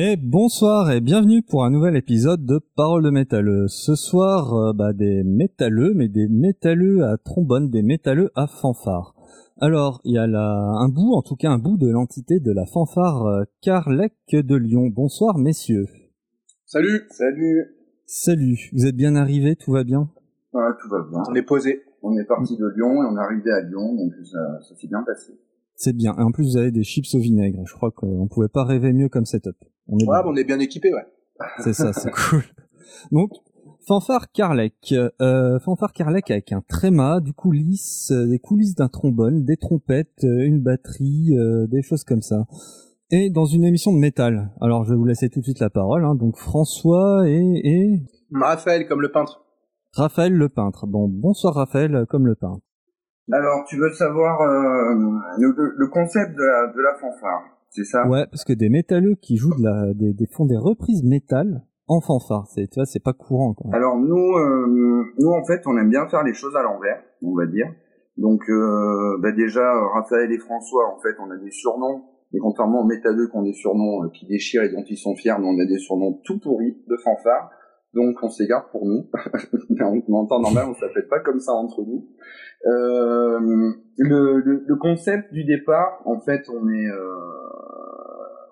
Et bonsoir et bienvenue pour un nouvel épisode de Parole de métalleux. Ce soir, euh, bah, des métalleux, mais des métalleux à trombone, des métalleux à fanfare. Alors, il y a là un bout, en tout cas un bout de l'entité de la fanfare euh, Carlec de Lyon. Bonsoir messieurs. Salut Salut Salut, vous êtes bien arrivés, tout va bien? Ouais, tout va bien. On est posé. On est parti de Lyon et on est arrivé à Lyon, donc ça, ça s'est bien passé. C'est bien. Et en plus, vous avez des chips au vinaigre. Je crois qu'on pouvait pas rêver mieux comme setup. On est Ouais, bien. on est bien équipé, ouais. C'est ça, c'est cool. Donc, fanfare Carlec. Euh, fanfare Carlec avec un tréma, du coulisses, euh, des coulisses d'un trombone, des trompettes, euh, une batterie, euh, des choses comme ça. Et dans une émission de métal. Alors, je vais vous laisser tout de suite la parole. hein. Donc, François et, et Raphaël, comme le peintre. Raphaël le peintre. Bon, bonsoir Raphaël, comme le peintre. Alors, tu veux savoir euh, le, le concept de la, de la fanfare, c'est ça Ouais, parce que des métalleux qui jouent de la, des, des font des reprises métal en fanfare. C'est, tu vois, c'est pas courant. Quoi. Alors nous, euh, nous en fait, on aime bien faire les choses à l'envers, on va dire. Donc euh, bah déjà, Raphaël et François, en fait, on a des surnoms. Et contrairement aux métalleux qui ont des surnoms euh, qui déchirent et dont ils sont fiers, nous on a des surnoms tout pourris de fanfare. Donc on s'égare pour nous. Mais en, temps normal, on s'appelle pas comme ça entre nous. Euh, le, concept du départ, en fait, on est euh,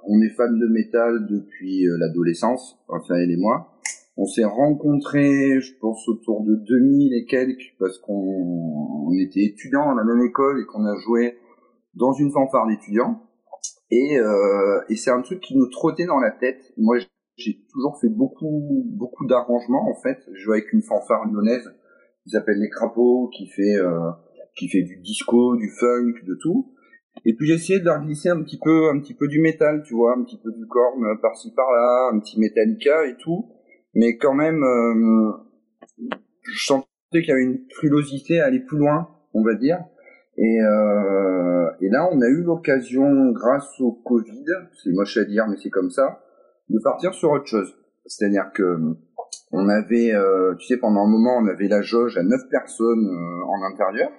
on est fan de métal depuis euh, l'adolescence, Raphaël et moi. On s'est rencontrés, je pense, autour de 2000 et quelques, parce qu'on on était étudiants à la même école et qu'on a joué dans une fanfare d'étudiants. Et, et c'est un truc qui nous trottait dans la tête. Moi, j'ai toujours fait beaucoup, beaucoup d'arrangements, en fait. Je joue avec une fanfare lyonnaise qui s'appelle Les Crapauds, qui fait, euh, qui fait du disco, du funk, de tout. Et puis j'ai essayé de leur glisser un petit peu, un petit peu du métal, tu vois, un petit peu du corne euh, par-ci par-là, un petit Metallica et tout. Mais quand même, euh, je sentais qu'il y avait une frilosité à aller plus loin, on va dire. Et, euh, et là, on a eu l'occasion, grâce au Covid, c'est moche à dire, mais c'est comme ça, de partir sur autre chose. C'est-à-dire que on avait, euh, tu sais, pendant un moment, on avait la jauge à 9 personnes euh, en intérieur.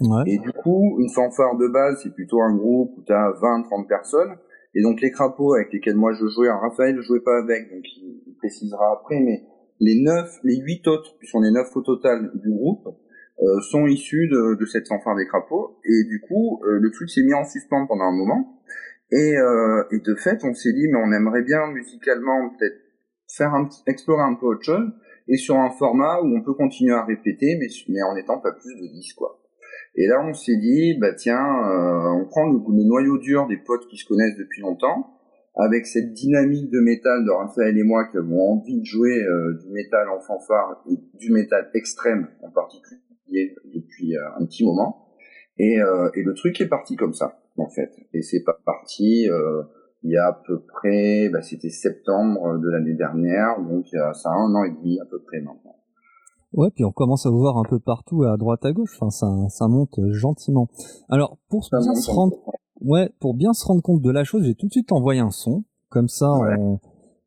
Ouais. Et du coup, une fanfare de base, c'est plutôt un groupe où tu as 20, 30 personnes. Et donc les crapauds avec lesquels moi je jouais, alors Raphaël je jouais pas avec, donc il, il précisera après, mais les neuf, les huit autres, qui sont les neuf au total du groupe, euh, sont issus de, de cette fanfare des crapauds. Et du coup, euh, le truc s'est mis en suspens pendant un moment. Et, euh, et de fait, on s'est dit, mais on aimerait bien musicalement peut-être faire un explorer un peu autre chose, et sur un format où on peut continuer à répéter, mais, mais en étant pas plus de 10, quoi. Et là, on s'est dit, bah tiens, euh, on prend le, le, noyau dur des potes qui se connaissent depuis longtemps, avec cette dynamique de métal de Raphaël et moi qui avons envie de jouer euh, du métal en fanfare et du métal extrême en particulier depuis euh, un petit moment. Et, euh, et, le truc est parti comme ça, en fait. Et c'est pas parti euh, il y a à peu près, bah, c'était septembre de l'année dernière, donc ça a un an et demi à peu près maintenant. Ouais, puis on commence à vous voir un peu partout, à droite, à gauche. Enfin, ça, ça monte gentiment. Alors, pour Ça bien se rendre, ouais, pour bien se rendre compte de la chose, j'ai tout de suite envoyé un son. Comme ça, Ouais. on,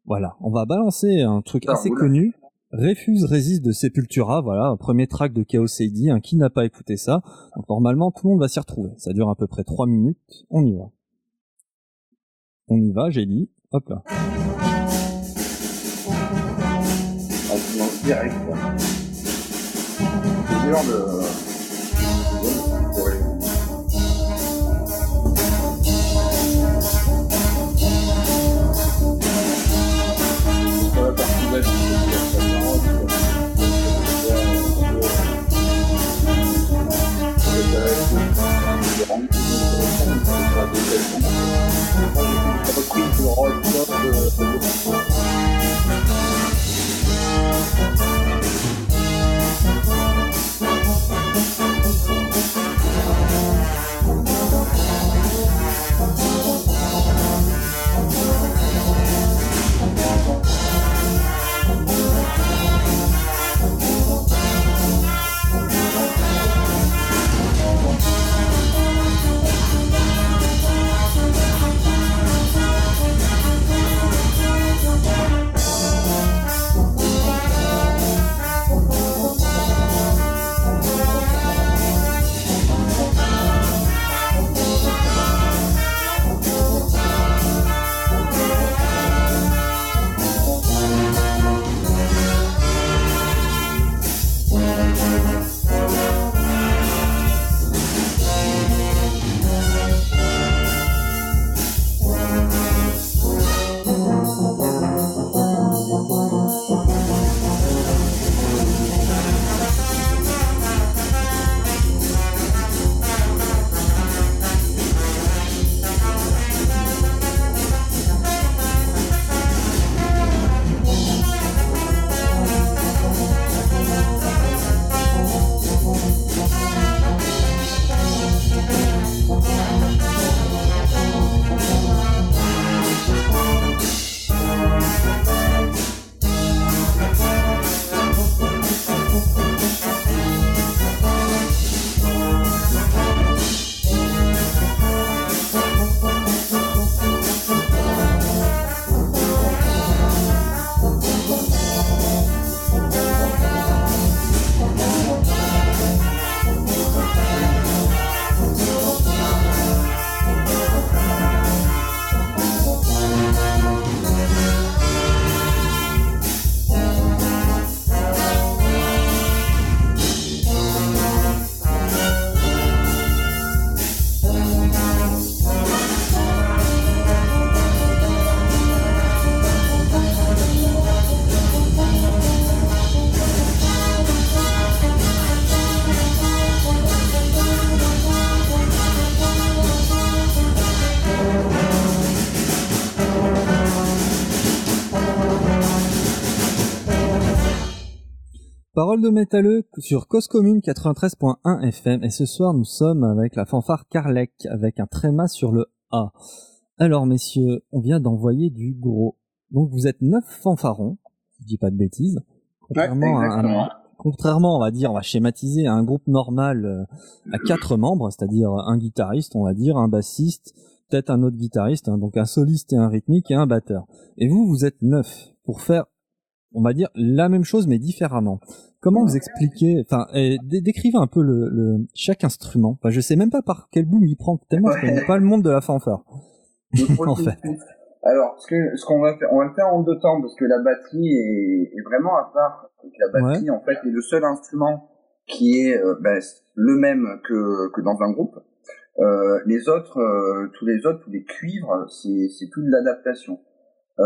voilà, on va balancer un truc Ça assez roule. connu. Refuse résiste de Sepultura, voilà, un premier track de Chaos AD, qui n'a pas écouté ça. Normalement, tout le monde va s'y retrouver. Ça dure à peu près trois minutes. On y va. On y va, j'ai dit. Hop là. Reprise de rock pop de- de- Parole de métalleux sur Cause Commune 93.1 FM et ce soir nous sommes avec la fanfare Carlec avec un tréma sur le A. Alors messieurs, on vient d'envoyer du gros. Donc vous êtes neuf fanfarons, je dis pas de bêtises. Contrairement, à un, contrairement, on va dire, on va schématiser à un groupe normal euh, à quatre membres, c'est-à-dire un guitariste, on va dire, un bassiste, peut-être un autre guitariste, hein, donc un soliste et un rythmique et un batteur. Et vous, vous êtes neuf pour faire on va dire la même chose mais différemment. Comment vous expliquez, enfin, décrivez un peu le, chaque instrument. Enfin, je sais même pas par quel bout il prend tellement je connais pas le monde de la fanfare. en fait. Alors, ce qu'on va faire, on va le faire en deux temps parce que la batterie est, vraiment à part. la batterie, en fait, est le seul instrument qui est euh, ben, le même que, que dans un groupe. Euh, les autres, euh, tous les autres, tous les cuivres, c'est tout de l'adaptation. Euh,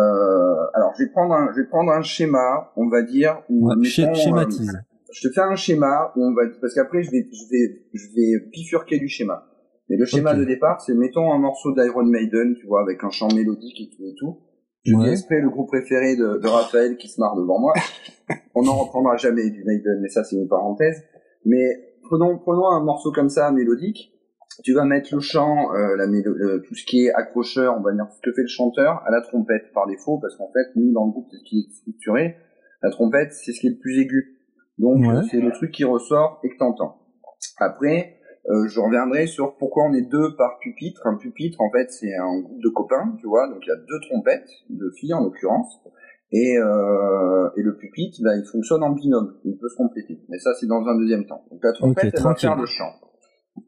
alors, je vais prendre un, je vais prendre un schéma, on va dire. Où, ouais, schématise. je te fais un schéma où on va, parce qu'après je vais, je vais, je vais bifurquer du schéma. Mais le schéma de départ, c'est mettons un morceau d'Iron Maiden, tu vois, avec un chant mélodique et tout et tout. Je ouais. exprès le groupe préféré de, de Raphaël qui se marre devant moi. on n'en reprendra jamais du Maiden, mais ça c'est une parenthèse. Mais prenons, prenons un morceau comme ça, mélodique tu vas mettre le chant, euh, la tout ce qui est accrocheur, on va dire ce que fait le chanteur, à la trompette par défaut, parce qu'en fait, nous, dans le groupe, c'est ce qui est structuré. La trompette, c'est ce qui est le plus aigu. Donc, c'est le truc qui ressort et que t'entends. Après, euh, je reviendrai sur pourquoi on est deux par pupitre. Un pupitre, en fait, c'est un groupe de copains, tu vois, donc il y a deux trompettes, deux filles en l'occurrence. Et, euh, et le pupitre, là, il fonctionne en binôme, il peut se compléter. Mais ça, c'est dans un deuxième temps. Donc la trompette, elle va faire le chant.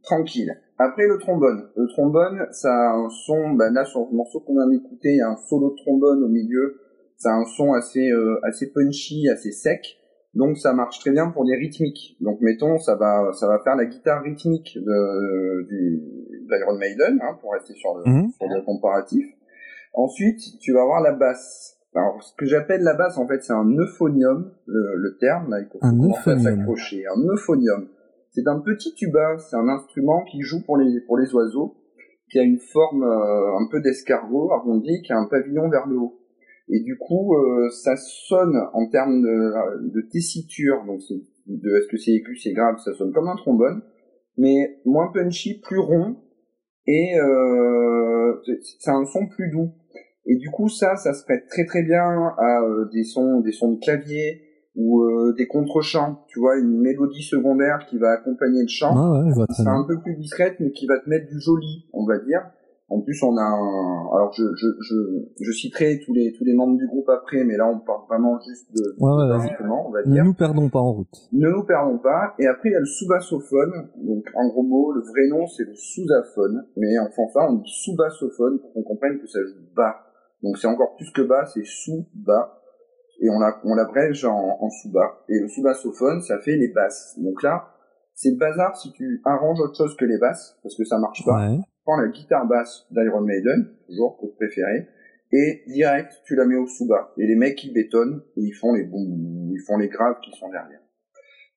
Tranquille. Après le trombone. Le trombone, ça a un son, bah là sur le morceau qu'on vient d'écouter, il y a un solo de trombone au milieu. Ça a un son assez euh, assez punchy, assez sec. Donc ça marche très bien pour des rythmiques. Donc mettons, ça va ça va faire la guitare rythmique de du d'Iron Maiden, hein, pour rester sur le, mhm. sur le comparatif. Ensuite, tu vas avoir la basse. Alors, ce que j'appelle la basse, en fait, c'est un euphonium, le, le terme, là, il faut euphonium. Un euphonium. C'est un petit tuba, c'est un instrument qui joue pour les, pour les oiseaux, qui a une forme euh, un peu d'escargot arrondi, qui a un pavillon vers le haut. Et du coup, euh, ça sonne en termes de, de tessiture, donc de est-ce que c'est aigu, c'est grave, ça sonne comme un trombone, mais moins punchy, plus rond, et euh, c'est un son plus doux. Et du coup, ça, ça se prête très très bien à euh, des sons, des sons de clavier, ou euh, des contre-chants, tu vois, une mélodie secondaire qui va accompagner le chant. Ah ouais, c'est un peu plus discrète, mais qui va te mettre du joli, on va dire. En plus, on a un... Alors, je, je, je, je citerai tous les, tous les membres du groupe après, mais là, on parle vraiment juste de... Ouais, ouais, on va dire. Ne nous perdons pas en route. Ne nous perdons pas. Et après, il y a le sous-bassophone. Donc, en gros mots, le vrai nom, c'est le sous-aphone. Mais en fanfare, on dit sous-bassophone pour qu'on comprenne que ça joue bas. Donc, c'est encore plus que bas, c'est sous-bas et on, la, on l'abrège en, en sous-bas. Et le sous-bassophone, ça fait les basses. Donc là, c'est le bazar si tu arranges autre chose que les basses, parce que ça marche pas. Ouais. Prends la guitare basse d'Iron Maiden, toujours pour préféré, et direct, tu la mets au sous-bas. Et les mecs, ils bétonnent, et ils font les boum, ils font les graves qui sont derrière.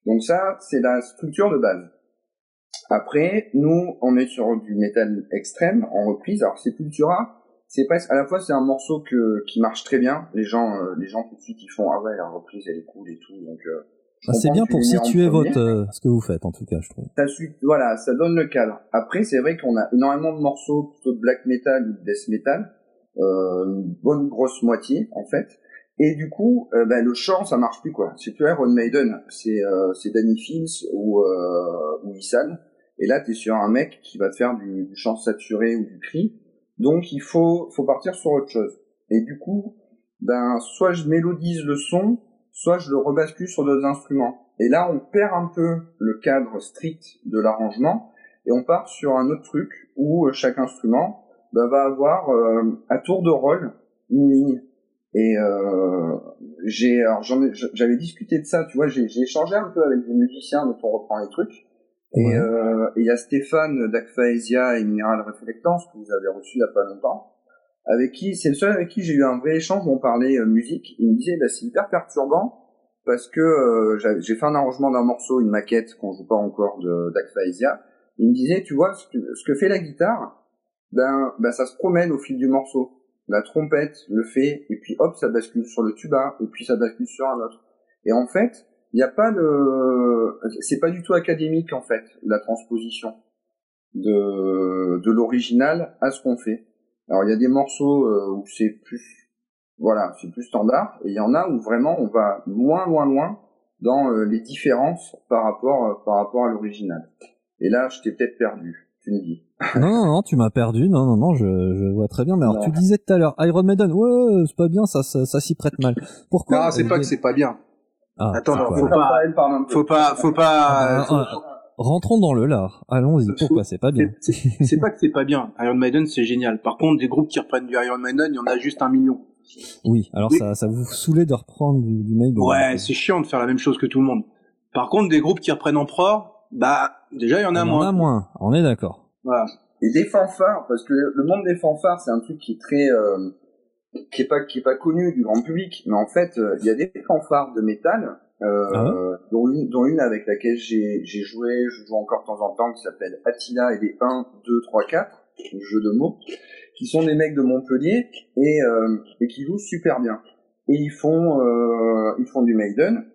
Donc ça, c'est la structure de base. Après, nous, on est sur du métal extrême, en reprise. Alors, c'est Sepultura, c'est presque à la fois c'est un morceau que qui marche très bien. Les gens euh, les gens tout de suite ils font ah ouais la reprise elle est cool et tout. Donc euh, ah, c'est bien pour situer votre euh, ce que vous faites en tout cas je trouve. Ça suit voilà ça donne le cadre. Après c'est vrai qu'on a énormément de morceaux plutôt de black metal ou de death metal. Une bonne grosse moitié en fait. Et du coup ben, le chant ça marche plus quoi. C'est plus Iron Maiden. C'est c'est Danny Fields ou ou Isan et là t'es sur un mec qui va te faire du, du chant saturé ou du cri donc il faut, faut partir sur autre chose. Et du coup, ben, soit je mélodise le son, soit je le rebascule sur d'autres instruments. Et là, on perd un peu le cadre strict de l'arrangement et on part sur un autre truc où euh, chaque instrument ben, va avoir euh, à tour de rôle une ligne. Et euh, j'ai, j'avais discuté de ça, tu vois, j'ai échangé un peu avec des musiciens dont on reprend les trucs. Euh, et il y a Stéphane d'Acphaesia et Mineral Reflectance que vous avez reçu il y a pas longtemps, avec qui c'est le seul avec qui j'ai eu un vrai échange où on parlait euh, musique. Il me disait bah, c'est hyper perturbant parce que euh, j'ai fait un arrangement d'un morceau, une maquette qu'on joue pas encore d'Acphaesia. Il me disait tu vois ce que, ce que fait la guitare, ben, ben ça se promène au fil du morceau. La trompette le fait et puis hop ça bascule sur le tuba et puis ça bascule sur un autre. Et en fait il n'y a pas de, c'est pas du tout académique en fait la transposition de de l'original à ce qu'on fait. Alors il y a des morceaux euh, où c'est plus, voilà, c'est plus standard, et il y en a où vraiment on va loin, loin, loin dans euh, les différences par rapport euh, par rapport à l'original. Et là, je t'ai peut-être perdu. Tu me dis. non, non, non, tu m'as perdu. Non, non, non, je, je vois très bien. Mais alors, tu disais tout à l'heure, Iron Maiden, ouais, c'est pas bien, ça, ça, ça s'y prête mal. Pourquoi Non, c'est pas que c'est pas bien. Ah, Attends, non, faut pas, faut pas, faut pas. Ah, faut- ah, ah, Rentrons dans le lard. Allons-y. Pourquoi c'est pas bien C'est- pas que c'est pas bien. Iron Maiden, c'est génial. Par contre, des groupes qui reprennent du Iron Maiden, il y en a juste un million. Oui. Alors Oui. ça, ça vous saoulait de reprendre du, du Maiden. Ouais, c'est chiant de faire la même chose que tout le monde. Par contre, des groupes qui reprennent Emperor, bah, déjà, il y en Il a y en moins. a moins. On est d'accord. Voilà. Et des fanfares, parce que le monde des fanfares, c'est un truc qui est très, euh, qui est pas, qui est pas connu du grand public, mais en fait, euh, il y a des fanfares de métal, euh, Ah dont une, dont une avec laquelle j'ai, j'ai joué, je joue encore de temps en temps, qui s'appelle Attila et les 1, 2, 3, 4, jeu de mots, qui sont des mecs de Montpellier et, euh, et qui jouent super bien. Et ils font, euh, ils font du Maiden,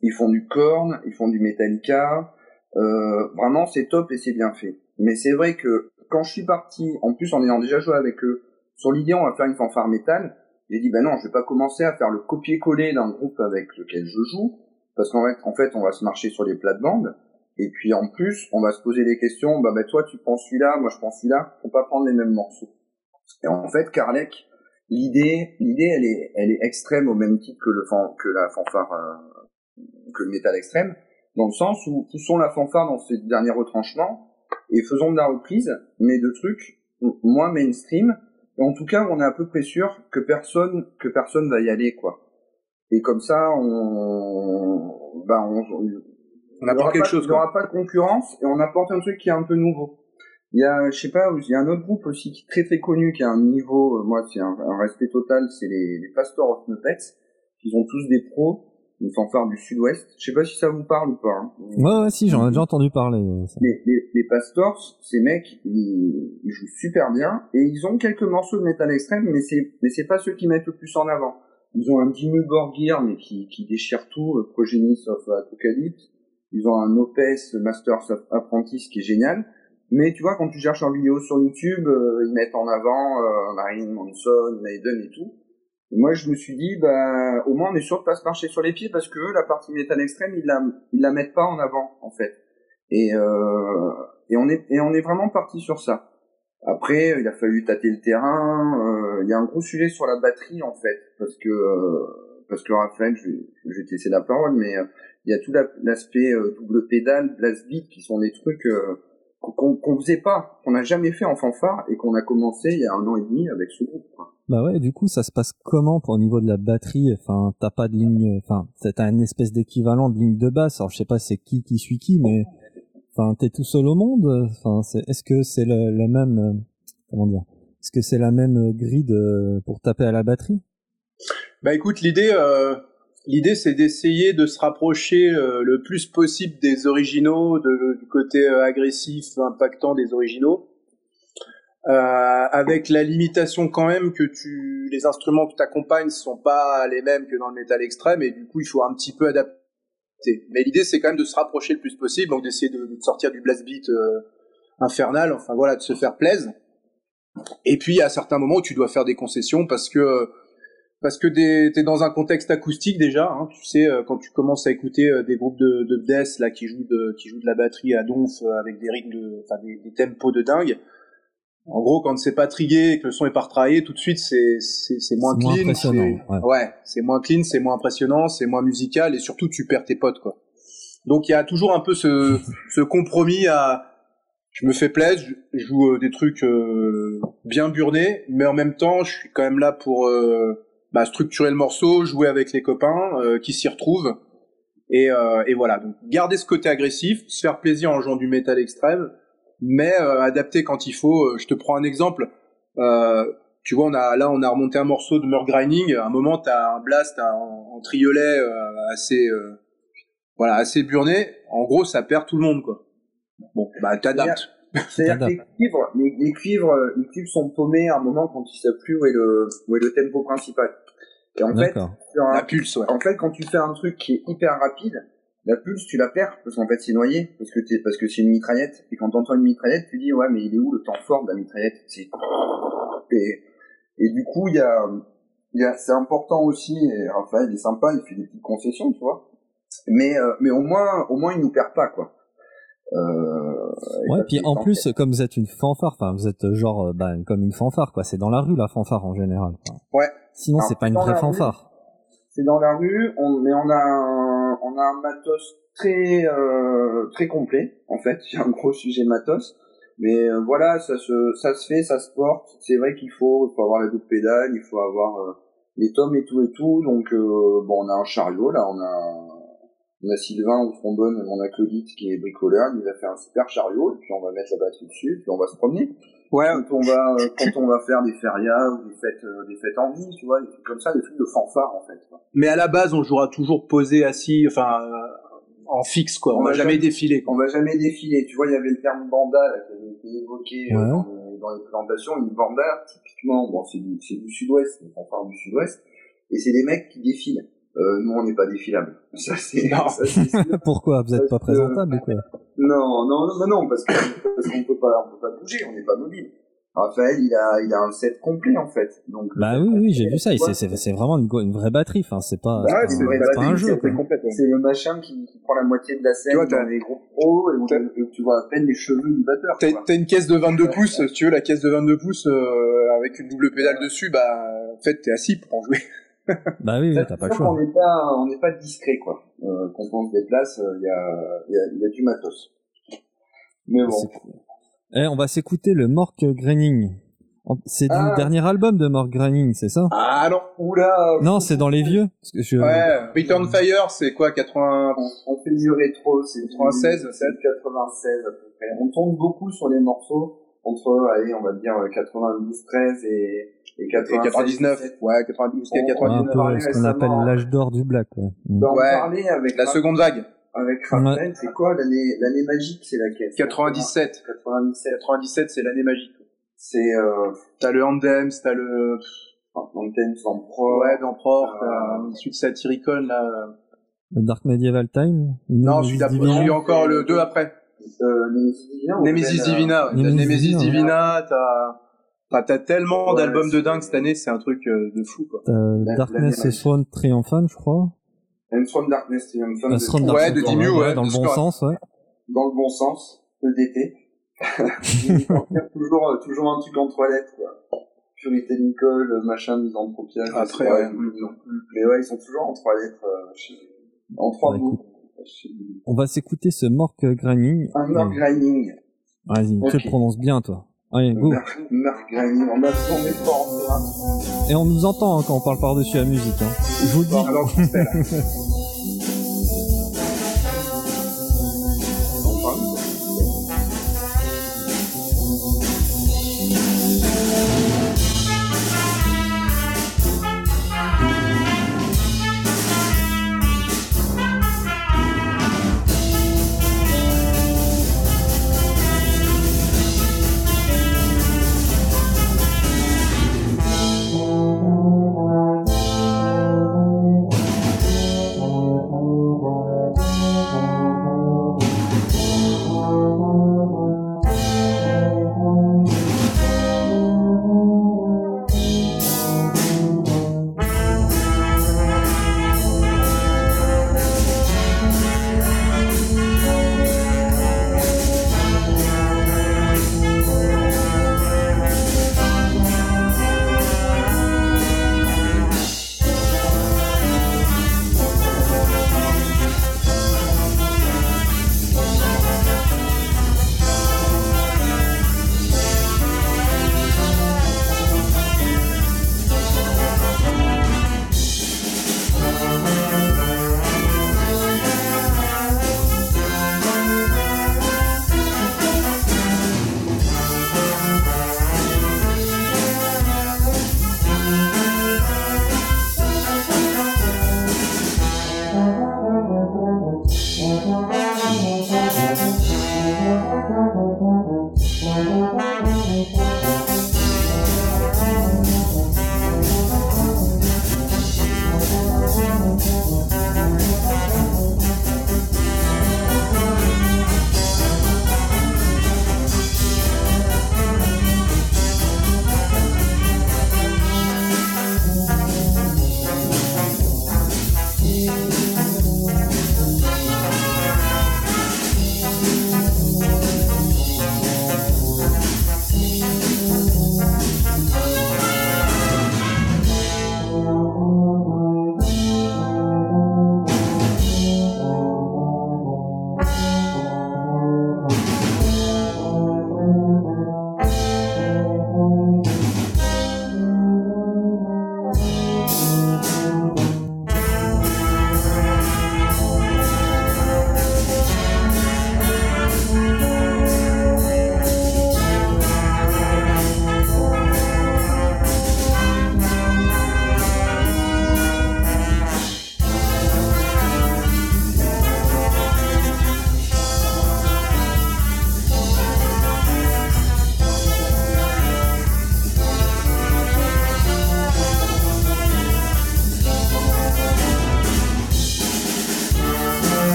ils font du Korn, ils font du Metallica, euh, vraiment c'est top et c'est bien fait. Mais c'est vrai que quand je suis parti, en plus en ayant déjà joué avec eux, sur l'idée on va faire une fanfare métal, j'ai dit ben non, je vais pas commencer à faire le copier-coller d'un groupe avec lequel je joue, parce qu'en fait, on va se marcher sur les plates-bandes, et puis en plus on va se poser des questions, bah ben toi tu prends celui-là, moi je prends celui-là, faut pas prendre les mêmes morceaux. Et en fait Carlec, l'idée, l'idée elle est, elle est extrême au même titre que le que la fanfare, euh, que le métal extrême, dans le sens où poussons la fanfare dans ses derniers retranchements et faisons de la reprise, mais de trucs moins mainstream, en tout cas, on est à peu près sûr que personne, que personne va y aller, quoi. Et comme ça, on, bah, on, On apporte quelque pas- chose, Il n'y aura pas de concurrence et on apporte un truc qui est un peu nouveau. Il y a, je sais pas, il y a un autre groupe aussi qui est très très connu, qui a un niveau, euh, moi c'est un, un respect total, c'est les, les Pastors of Muppets. Ils ont tous des pros, une fanfare du Sud-Ouest. Je sais pas si ça vous parle ou pas. hein. Ouais, ouais, si, j'en ai déjà entendu parler. euh. Les, les, les Pastors, ces mecs, ils, ils jouent super bien et ils ont quelques morceaux de métal extrême, mais c'est mais c'est pas ceux qui mettent le plus en avant. Ils ont un Dimmu Borgir, mais qui, qui déchire tout, euh, Progenies of Apocalypse. Ils ont un Opus Masters of Apprentice qui est génial. Mais tu vois, quand tu cherches en vidéo sur YouTube, euh, ils mettent en avant euh, Marilyn Manson, Maiden et tout. Moi, je me suis dit, bah, au moins, on est sûr de pas se marcher sur les pieds parce que la partie métal extrême, ils la, ils la mettent pas en avant, en fait. Et, euh, et on est, et on est vraiment parti sur ça. Après, il a fallu tâter le terrain. euh, Il y a un gros sujet sur la batterie, en fait, parce que, euh, parce que Raphaël, je je vais te laisser la parole, mais euh, il y a tout la- l'aspect euh, double pédale, blast beat, qui sont des trucs euh, qu'on qu'on faisait pas, qu'on n'a jamais fait en fanfare et qu'on a commencé il y a un an et demi avec ce groupe. quoi. Bah ouais, du coup, ça se passe comment pour au niveau de la batterie? Enfin, t'as pas de ligne, enfin, t'as une espèce d'équivalent de ligne de basse. Alors, je sais pas c'est qui qui suit qui, mais enfin, t'es tout seul au monde? Enfin, c'est- est-ce que c'est le, le même, euh, comment dire? Est-ce que c'est la même grille de- pour taper à la batterie? Bah écoute, l'idée, euh, l'idée, c'est d'essayer de se rapprocher euh, le plus possible des originaux, de- du côté euh, agressif, impactant des originaux, euh, avec la limitation quand même que tu, les instruments que tu accompagnes sont pas les mêmes que dans le métal extrême, et du coup, il faut un petit peu adapter. Mais l'idée, c'est quand même de se rapprocher le plus possible, donc d'essayer de, de sortir du blast beat euh, infernal, enfin voilà, de se faire plaisir. Et puis, à certains moments tu dois faire des concessions parce que parce que t'es dans un contexte acoustique déjà. Hein, tu sais, euh, quand tu commences à écouter euh, des groupes de, de death là qui jouent de qui jouent de la batterie à donf euh, avec des rythmes, de, enfin des, des tempos de dingue. En gros, quand c'est pas trigué et que le son est pas retravaillé, tout de suite c'est c'est c'est moins C'est moins clean. impressionnant, c'est- ouais. ouais, c'est moins clean, c'est moins impressionnant, c'est moins musical et surtout tu perds tes potes quoi. Donc il y a toujours un peu ce ce compromis à je me fais plaisir, je joue des trucs euh, bien burnés, mais en même temps, je suis quand même là pour euh, bah, structurer le morceau, jouer avec les copains euh, qui s'y retrouvent. Et, euh, et voilà, donc garder ce côté agressif, se faire plaisir en jouant du métal extrême, mais euh, adapter quand il faut. Euh, Je te prends un exemple. Euh, tu vois, on a là, on a remonté un morceau de Murk Grinding. À un moment, t'as un blast en, en triolet euh, assez, euh, voilà, assez burné. En gros, ça perd tout le monde, quoi. Bon, bah t'adaptes. C'est-à-dire que les cuivres, les, les cuivres, les cuivres sont paumés à un moment quand ils savent plus où est le, où est le tempo principal. Et en fait, D'accord. sur un- La pulse, ouais. en fait, quand tu fais un truc qui est hyper rapide, La pulse, tu la perds parce qu'en fait c'est noyé parce que t'es parce que c'est une mitraillette et quand t'entends une mitraillette, tu dis ouais mais il est où le temps fort de la mitraillette? C'est et, et du coup il y a il y a c'est important aussi et Raphaël est sympa, il fait des petites concessions, tu vois. Mais euh, mais au moins au moins il nous perd pas quoi. Euh, ouais, puis en plus, comme vous êtes une fanfare, enfin, vous êtes genre, euh, bah, comme une fanfare, quoi. C'est dans la rue, la fanfare, en général. ouais. Sinon, c'est pas une vraie fanfare. C'est dans la rue, on, mais on a un, on a un matos très, euh, très complet, en fait. Il y a un gros sujet matos. Mais euh, voilà, ça se, ça se fait, ça se porte. C'est vrai qu'il faut, il faut avoir la double pédale, il faut avoir les tomes et tout et tout. Donc, bon, on a un chariot, là, on a on a Sylvain au trombone, mon acolyte qui est bricoleur, il a fait un super chariot, et puis on va mettre la batterie dessus, puis on va se promener. Ouais. Quand on va, euh, quand on va faire des férias ou des fêtes, euh, des fêtes en ville, tu vois, des trucs comme ça, des trucs de fanfare, en fait. Mais à la base, on jouera toujours posé, assis, enfin, euh, en fixe, quoi. On, va jamais défiler. On va jamais défiler. Tu vois, il y avait le terme banda, là, qui avait été évoqué dans, les, présentations. Une banda, typiquement, bon, c'est du, du sud-ouest, une fanfare du sud-ouest, et c'est des mecs qui défilent. Euh, nous, on n'est pas défilable. Ça, c'est, Pourquoi Vous n'êtes pas présentable ou quoi Non, non, non, non, parce, parce qu'on peut pas, on peut pas bouger, on n'est pas mobile. Raphaël, il a, il a un set complet en fait. Donc, bah oui, oui, j'ai vu ça. C'est, vraiment une, une, vraie batterie. Enfin, c'est pas, bah c'est, pas, un jeu. C'est le machin qui, qui, prend la moitié de la scène. Tu vois, t'as des gros pros et, tu vois à peine les cheveux du batteur. T'as, t'as une caisse de 22 pouces. Si tu veux, la caisse de 22 pouces euh, avec une double pédale dessus, bah en fait, t'es assis pour en jouer bah oui, t'as pas le choix. On n'est pas, on n'est pas discret, quoi. Euh, quand on se déplace, il y a, y, a, y a du matos. Mais bon. Eh, on va s'écouter le Mork Graining. C'est du ah. dernier album de Mork Graining, c'est ça? Ah non, oula Non, c'est dans les vieux. Parce que je... Ouais, Return Fire, c'est quoi, 80... On, fait du rétro, c'est 96, 96 à peu près. On tombe beaucoup sur les morceaux entre, allez, on va dire 92, 13 et et 99, ouais, 90 99. Un peu ce qu'on appelle l'âge d'or du black, ouais. On ouais. parler avec la seconde vague. Avec Raphaël, c'est quoi l'année l'année magique, c'est laquelle 97. 97. 97, c'est l'année magique. C'est euh t'as le Anthems, t'as le Anthems Pro. Ouais, d'Emperor, t'as ensuite Satyricon là. Le Dark Medieval Time Non, celui d'après, encore le 2 après. Euh, Nemesis Divina. Nemesis Divina, Nemesis Divina, t'as t'as tellement d'albums de dingue cette année, c'est un truc euh, de fou, quoi. Darkness et Swan Triumphant, je crois. And Swan Darkness Triumphant. Euh, ouais, de Dimmu, ouais. Dans le bon sens, ouais. Dans le bon sens, EDT. toujours, toujours un truc en trois lettres, quoi. Purité Nicole, machin, misanthropia. Après, ouais. Mais ouais, ils sont toujours en trois lettres, euh, en trois mots. On va s'écouter ce Mork Grinding. Un Mork. Vas-y, tu le prononces bien, toi. Allez, go. Et on nous entend hein, quand on parle par-dessus la musique. Hein. Je vous le dis.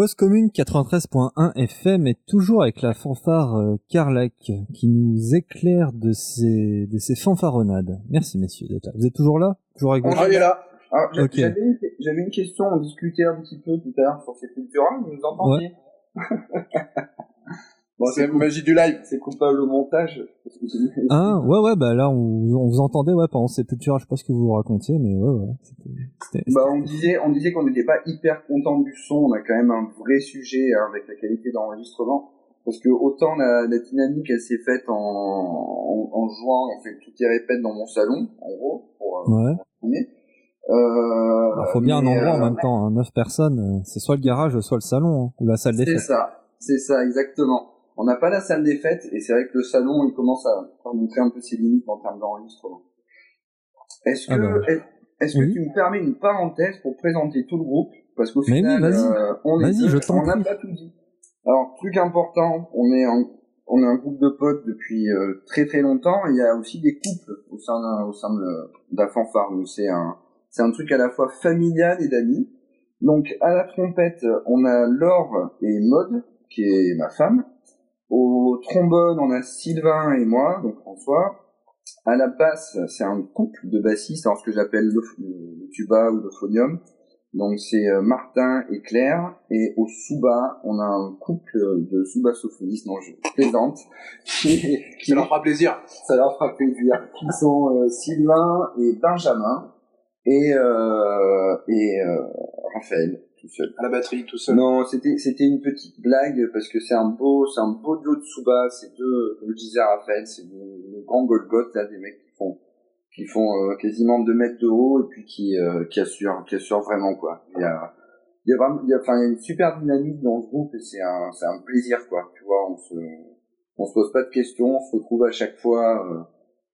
Cause commune 93.1 FM est toujours avec la fanfare euh, Carlac qui nous éclaire de ses, de ses fanfaronnades. Merci messieurs d'être là. Vous êtes toujours là? Toujours avec vous? Il est là. Ah. J'avais une, question, on discutait un petit peu tout à l'heure sur ces cultures, vous nous entendiez Bon, C'est la magie du live. c'est coupable au montage. Ah ouais ouais bah là on, on vous entendait ouais pendant ces cultures je sais pas ce que vous racontiez mais ouais ouais Bah, on disait, on disait qu'on n'était pas hyper content du son. On a quand même un vrai sujet hein, avec la qualité d'enregistrement, parce que autant la, la dynamique elle s'est faite en, en, en jouant, on fait toutes les répètes dans mon salon, en gros, pour euh, ouais filmer. Euh, Alors, faut bien un endroit en euh, même temps hein, neuf personnes euh, c'est soit le garage soit le salon hein, ou la salle des C'est ça, c'est ça, exactement. On n'a pas la salle des fêtes, et c'est vrai que le salon, il commence à à montrer un peu ses limites en termes d'enregistrement. Est-ce que, Ah bah. est- est-ce que Oui. tu me permets une parenthèse pour présenter tout le groupe? Parce qu'au final, oui, vas-y. euh, on n'a pas tout dit. Alors, truc important, on est un, on est un groupe de potes depuis euh, très très longtemps. et Il y a aussi des couples au sein d'un- au sein la fanfare. Donc c'est un, c'est un truc à la fois familial et d'amis. Donc à la trompette, on a Laure et Maud, qui est ma femme. Au trombone, on a Sylvain et moi, donc François. À la basse, c'est un couple de bassistes, alors ce que j'appelle le, le tuba ou le phonium. Donc c'est euh, Martin et Claire. Et au souba, on a un couple de soubasophonistes, non je plaisante, qui, qui Ça leur fera plaisir. ça leur fera plaisir, qui sont euh, Sylvain et Benjamin et, euh, et euh, Raphaël tout seul. À la batterie, tout seul. Non, c'était c'était une petite blague parce que c'est un beau c'est un beau duo de Suba, c'est deux comme à Raphaël, c'est le, le grand Golgoth là des mecs qui font qui font euh, quasiment 2 mètres de haut et puis qui euh, qui assurent qui assurent vraiment quoi. Il y a il y a vraiment il y a, enfin il y a une super dynamique dans ce groupe et c'est un c'est un plaisir quoi. Tu vois, on se on se pose pas de questions, on se retrouve à chaque fois euh,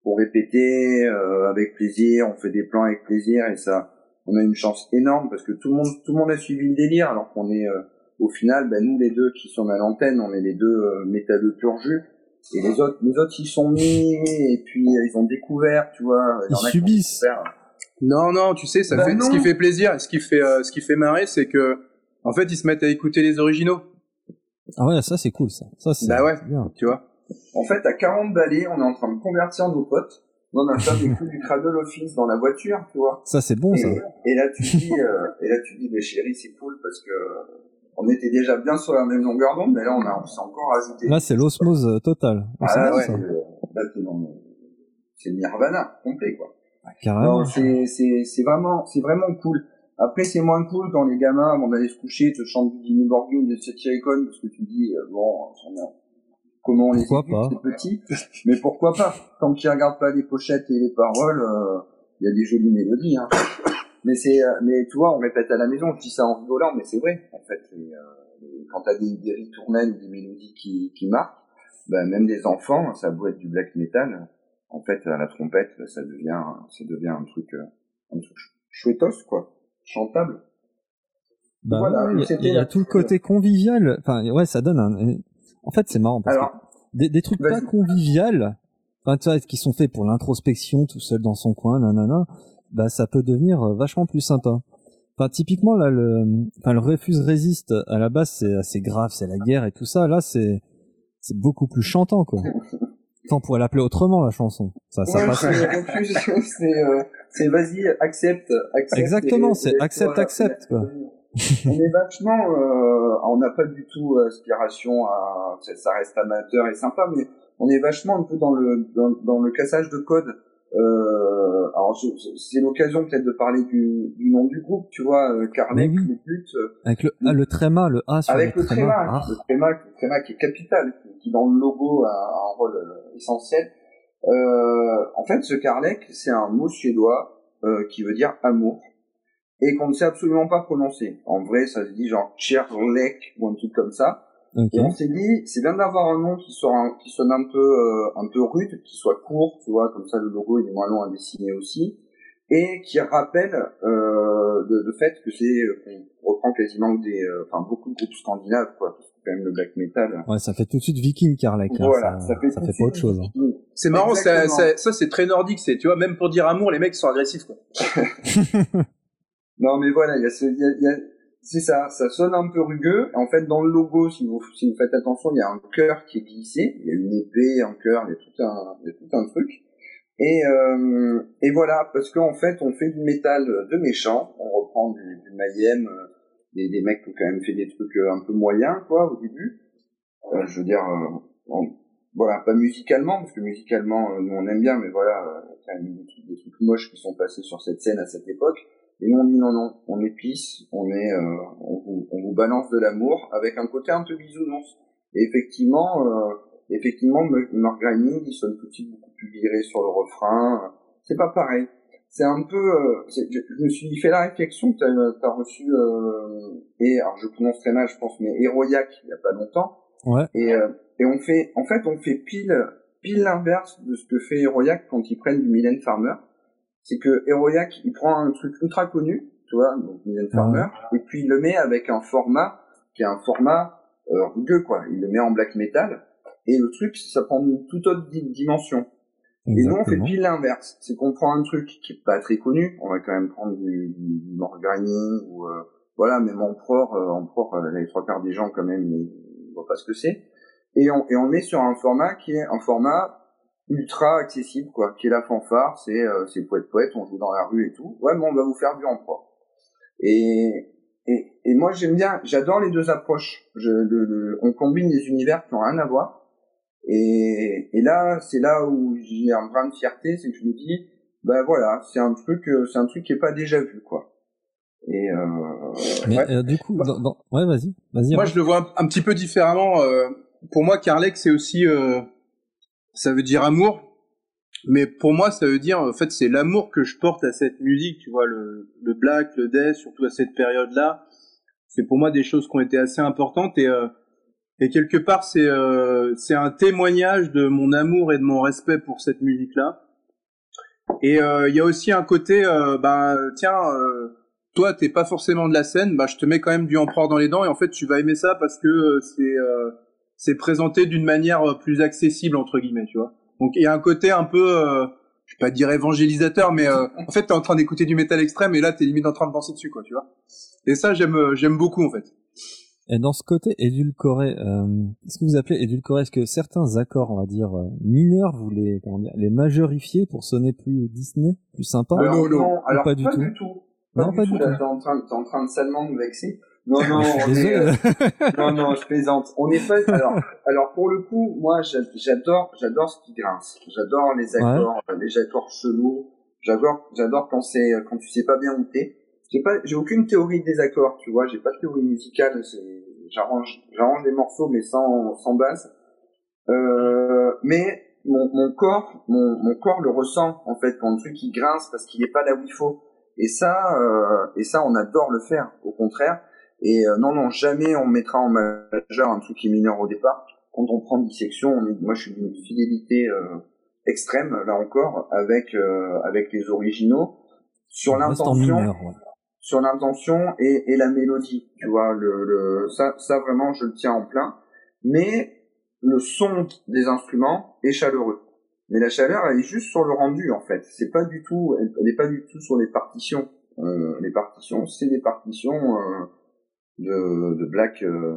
pour répéter euh, avec plaisir, on fait des plans avec plaisir et ça on a une chance énorme parce que tout le monde tout le monde a suivi le délire alors qu'on est euh, au final ben, nous les deux qui sommes à l'antenne on est les deux euh, métalleux pur jus et les autres les autres ils sont mis et puis euh, ils ont découvert tu vois en Ils subissent. découvert. Non, non, tu sais, ça Bah fait, non. ce qui fait plaisir, ce qui fait, euh, ce qui fait marrer, c'est que, en fait, ils se mettent à écouter les originaux, ah ouais ça c'est cool ça ça c'est Bah ouais. bien tu vois. en fait à 40 balais on est en train de convertir nos potes on a fait des coups du cradle office dans la voiture tu vois ça c'est bon et, ça et là tu dis euh, et là tu dis mais chérie c'est cool parce que euh, on était déjà bien sur la même longueur d'onde mais là on a on s'est encore ajouté là c'est l'osmose euh, totale Ah, c'est Ah ouais, ça. euh, là, le- c'est nirvana complet quoi. Ah, carrément c'est c'est c'est vraiment c'est vraiment cool. Après c'est moins cool quand les gamins avant d'aller se coucher te chantent du Jimmy Borghi ou de Satire Icon parce que tu dis euh, bon on a- comment on les Pourquoi écoute c'est petit mais pourquoi pas tant qu'ils regardent pas les pochettes et les paroles euh, il y a des jolies mélodies hein. mais c'est euh, mais tu vois on répète à la maison je dis ça en rigolant mais c'est vrai en fait et, euh, quand t'as des, des ritournelles ou des mélodies qui qui marquent ben, même des enfants ça doit être du black metal en fait à la trompette ça devient ça devient un truc euh, un truc chouettos quoi chantable Bah Voilà, il y y, a tout le côté convivial. Enfin, ouais, ça donne un. En fait, c'est marrant parce alors que des, des trucs pas vas-y. convivial, enfin, tu vois, qui sont faits pour l'introspection, tout seul dans son coin, nanana, bah, ça peut devenir euh, vachement plus sympa. Enfin, typiquement, là, le, enfin, le refuse résiste, à la base, c'est assez grave, c'est la guerre et tout ça. Là, c'est, c'est beaucoup plus chantant, quoi. On pourrait l'appeler autrement, la chanson. Ça, ça Ouais, passe. c'est refuse, c'est euh, c'est vas-y accepte accepte Exactement, c'est accepte, accepte, quoi. on est vachement euh, on n'a pas du tout aspiration à ça reste amateur et sympa mais on est vachement un peu dans le dans, dans le cassage de code euh, alors c'est l'occasion peut-être de parler du, du nom du groupe tu vois euh, Carnec Mais oui. le but euh, Avec le, ah, le tréma, le A sur avec le le tréma. tréma, Ah. le tréma, le tréma qui est capital, qui, qui dans le logo a un rôle euh, essentiel. Euh, en fait, ce Karlek, c'est un mot suédois euh, qui veut dire amour et qu'on ne sait absolument pas prononcer. En vrai, ça se dit genre Cherlek ou un truc comme ça. Ok. Et on s'est dit, c'est bien d'avoir un nom qui soit un- qui sonne un peu euh, un peu rude, qui soit court, tu vois, comme ça le logo il est moins long à dessiner aussi, et qui rappelle euh, le, le fait que c'est euh, qu'on reprend quasiment des, euh, enfin beaucoup de groupes scandinaves, quoi, parce que quand même le black metal. Ouais, ça fait tout de suite viking, Carlec. hein, voilà, ça, ça fait, ça fait pas autre chose. hein. C'est marrant, ça, ça, ça, c'est très nordique, c'est, tu vois, même pour dire amour, les mecs sont agressifs, quoi. Non, mais voilà, il y a y a, y a- C'est ça, ça sonne un peu rugueux. En fait, dans le logo, si vous, si vous faites attention, il y a un cœur qui est glissé. Il y a une épée, un cœur, il y a tout un, il y a tout un truc. Et, euh, et voilà, parce qu'en fait, on fait du métal de méchant. On reprend du, du Mayhem, des, des mecs qui ont quand même fait des trucs euh, un peu moyens, quoi, au début. Euh, je veux dire, euh, voilà, pas musicalement, parce que musicalement, euh, nous on aime bien, mais voilà, il y a des trucs moches qui sont passés sur cette scène à cette époque. Et nous on dit non, non, on est pisse, on est, on vous, on vous balance de l'amour avec un côté un peu bisounours. Et effectivement, euh, effectivement, Mark Grining, il sonne tout de suite beaucoup plus viré sur le refrain. C'est pas pareil. C'est un peu, euh, je, je, me suis fait la réflexion que t'as as reçu, euh, et alors je prononce très mal, je pense, mais Héroïac il y a pas longtemps. Ouais. Et, euh, et on fait, en fait, on fait pile, pile l'inverse de ce que fait Héroïac quand ils prennent du Mylène Farmer. C'est que Héroïac, il prend un truc ultra connu, tu vois, donc Mylène Farmer, et puis il le met avec un format qui est un format euh, rugueux, quoi. Il le met en black metal, et le truc, ça prend une toute autre dimension. Exactement. Et nous, on fait pile l'inverse. C'est qu'on prend un truc qui est pas très connu. On va quand même prendre du, du, du Morgani ou euh, voilà, même Emperor. Euh, Emperor, euh, les trois quarts des gens quand même, ils voient pas ce que c'est. Et on, et on met sur un format qui est un format ultra accessible, quoi. Qui est la fanfare, c'est euh, c'est poète poète, on joue dans la rue et tout. Ouais, mais on va vous faire du Emperor. Et et, et moi j'aime bien, j'adore les deux approches. Je, le, le, on combine des univers qui ont rien à voir et, et là, c'est là où j'ai un brin de fierté, c'est que je me dis, ben voilà, c'est un truc, euh, c'est un truc qui est pas déjà vu, quoi. Et euh, Mais ouais. euh, du coup, dans, dans... ouais, vas-y, vas-y. Moi, je le vois un, un, petit peu différemment. Euh, pour moi, Carlec, c'est aussi, euh, ça veut dire amour, mais pour moi, ça veut dire, en fait, c'est l'amour que je porte à cette musique, tu vois, le, le black, le death, surtout à cette période-là. C'est pour moi des choses qui ont été assez importantes et euh, et quelque part, c'est euh, c'est un témoignage de mon amour et de mon respect pour cette musique-là. Et il euh, y a aussi un côté, euh, bah tiens, euh, toi t'es pas forcément de la scène, bah je te mets quand même du empereur dans les dents et en fait tu vas aimer ça parce que c'est c'est présenté d'une manière plus accessible entre guillemets, tu vois. Donc il y a un côté un peu, euh, je vais pas dire évangélisateur, mais euh, en fait t'es en train d'écouter du métal extrême et là t'es limite en train de danser dessus, quoi, tu vois. Et ça j'aime j'aime beaucoup en fait. Et dans ce côté édulcoré, euh, ce que vous appelez édulcoré, est-ce que certains accords, on va dire euh, mineurs, vous les comment dire, les majorifiez pour sonner plus Disney, plus sympa Alors non, non, alors pas, pas, du, tout. du tout. Pas non, du pas tout. du tout. t'es en train, t'es en train de salement me vexer. Non, non, on est, euh, non, non, je plaisante. On est pas. Alors, alors pour le coup, moi, j'a- j'adore, j'adore ce qui grince. J'adore les accords, euh, les accords chelous. J'adore, j'adore quand c'est, quand tu sais pas bien où t'es. J'ai pas, j'ai aucune théorie des accords, tu vois. J'ai pas de théorie musicale. J'arrange, j'arrange les morceaux, mais sans, sans base. Euh, mais mon, mon corps, mon, mon corps le ressent en fait quand le truc il grince parce qu'il est pas là où il faut. Et ça, euh, et ça, on adore le faire. Au contraire. Et euh, non, non, jamais on mettra en majeur un truc qui est mineur au départ. Quand on prend dissection, on est, moi je suis d'une fidélité euh, extrême là encore avec euh, avec les originaux sur l'intention sur l'intention et, et la mélodie. Tu vois, le, le ça, ça vraiment je le tiens en plein. Mais le son des instruments est chaleureux. Mais la chaleur, elle est juste sur le rendu en fait. C'est pas du tout, elle, elle est pas du tout sur les partitions. Euh, les partitions, c'est des partitions euh, de, de black euh,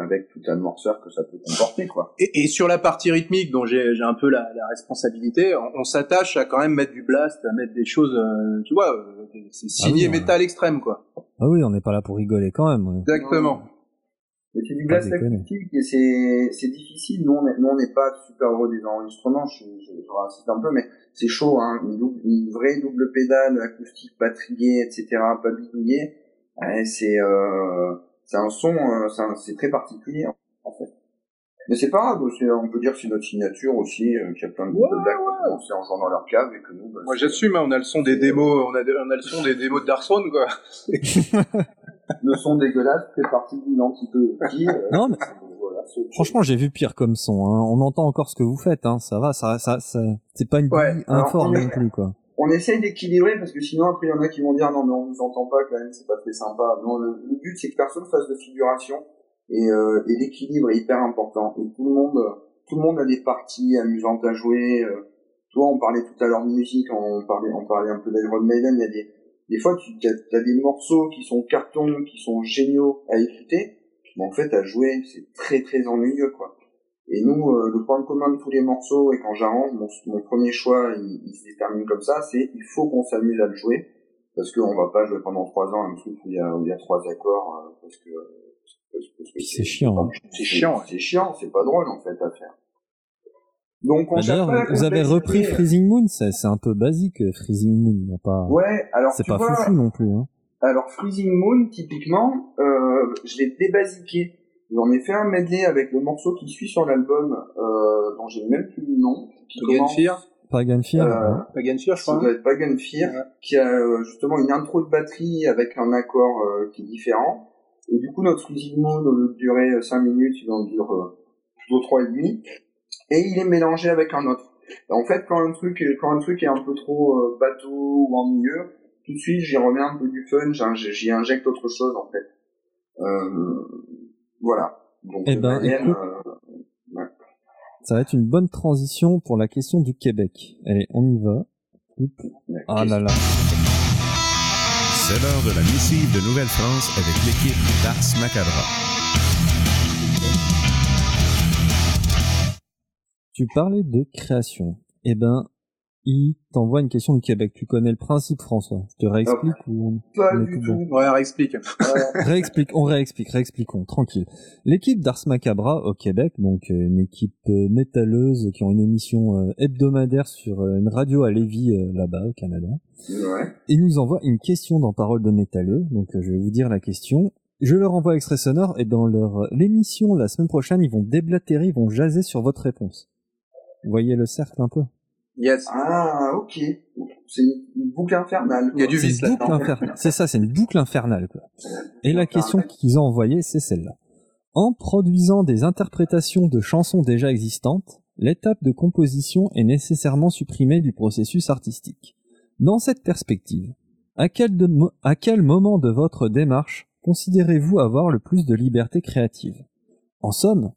avec toute la noirceur que ça peut comporter quoi. Et, et sur la partie rythmique, dont j'ai j'ai un peu la, la responsabilité, on, on s'attache à quand même mettre du blast, à mettre des choses, euh, tu vois, euh, c'est signé Ah oui, métal extrême, quoi. Ah oui, on n'est pas là pour rigoler quand même. ouais. Exactement. Mais c'est du blast acoustique et c'est c'est difficile. Nous on est- nous on n'est pas super heureux des enregistrements. Je, je, je un peu, mais c'est chaud. Hein. Une, double- une vraie double pédale acoustique, pas triée, etc. Pas bidouillée. Ouais, c'est euh, c'est un son, euh, c'est un- c'est très particulier en fait. Mais c'est pas grave. c'est- On peut dire que c'est notre signature aussi. Euh, qu'il y a plein de groupes de black qui en jouant dans leur cave et que nous. bah, Moi j'assume, hein, on a le son des démos, on a, on a le son des démos de Darkthrone, quoi. Le son dégueulasse fait partie d'une euh, Non, mais voilà, franchement, j'ai vu pire comme son. Hein. On entend encore ce que vous faites. Hein. Ça va, ça, ça, ça c'est pas une Ouais, est- non plus, quoi. On essaye d'équilibrer parce que sinon après il y en a qui vont dire non mais on vous entend pas quand même c'est pas très sympa. Non le, but c'est que personne fasse de figuration et, euh, l'équilibre est hyper important. Et tout le monde tout le monde a des parties amusantes à jouer euh, toi on parlait tout à l'heure de musique on parlait on parlait un peu d'Iron Maiden il y a des des fois, tu as, des morceaux qui sont cartons, qui sont géniaux à écouter, mais en fait, à jouer, c'est très très ennuyeux, quoi. Et nous, euh, le point commun de tous les morceaux, et quand j'arrange, mon, premier choix, il, se détermine comme ça, c'est il faut qu'on s'amuse à le jouer, parce qu'on va pas jouer pendant trois ans un truc où il y a, il y a trois accords, euh, parce que, c'est chiant. Hein. C'est chiant, c'est chiant, c'est pas drôle en fait à faire. Donc on bah, vous avez repris Freezing Moon, c'est un peu basique Freezing Moon, pas. Ouais, alors c'est pas foufou non plus. Hein. Alors Freezing Moon, typiquement, euh, je l'ai débasiqué. J'en ai fait un medley avec le morceau qui suit sur l'album, euh, dont j'ai même plus le nom. Pagan Fear. Pagan Fear. Euh, Pagan Fear, je crois. Ça doit être Pagan Fear, qui a euh, justement une intro de batterie avec un accord euh, qui est différent. Et du coup, notre Freezing Moon, au lieu de durer 5 minutes, il en dure euh, plutôt 3,5 et il est mélangé avec un autre. en fait, quand un truc, quand un truc est un peu trop euh, bateau ou ennuyeux, tout de suite, j'y remets un peu du fun, j'y injecte autre chose, en fait. Euh, voilà. Donc, eh ben, euh, ça va être une bonne transition pour la question du Québec. Allez, on y va. Ah là là. C'est l'heure de la missive de Nouvelle-France avec l'équipe d'Ars Macabra. Tu parlais de création. Eh ben, il t'envoie une question du Québec. Tu connais le principe, François? Je te réexplique ou Pas du tout. Ouais, réexplique. réexplique, on réexplique, réexpliquons, tranquille. L'équipe d'Ars Macabra au Québec, donc euh, une équipe euh, métalleuse qui ont une émission euh, hebdomadaire sur une radio à Lévis là-bas au Canada. Ouais. Il nous envoie une question dans Parole de métalleux. Donc je vais vous dire la question. Je leur envoie extrait sonore et dans leur l'émission la semaine prochaine, ils vont déblatérer, ils vont jaser sur votre réponse. Vous voyez le cercle un peu? Yes. Ah, ok. C'est une boucle infernale. Il y a du vice là. C'est ça, c'est une boucle infernale. Quoi. Et la question qu'ils ont envoyée, c'est celle-là. En produisant des interprétations de chansons déjà existantes, l'étape de composition est nécessairement supprimée du processus artistique. Dans cette perspective, à quel, à quel moment de votre démarche considérez-vous avoir le plus de liberté créative? En somme,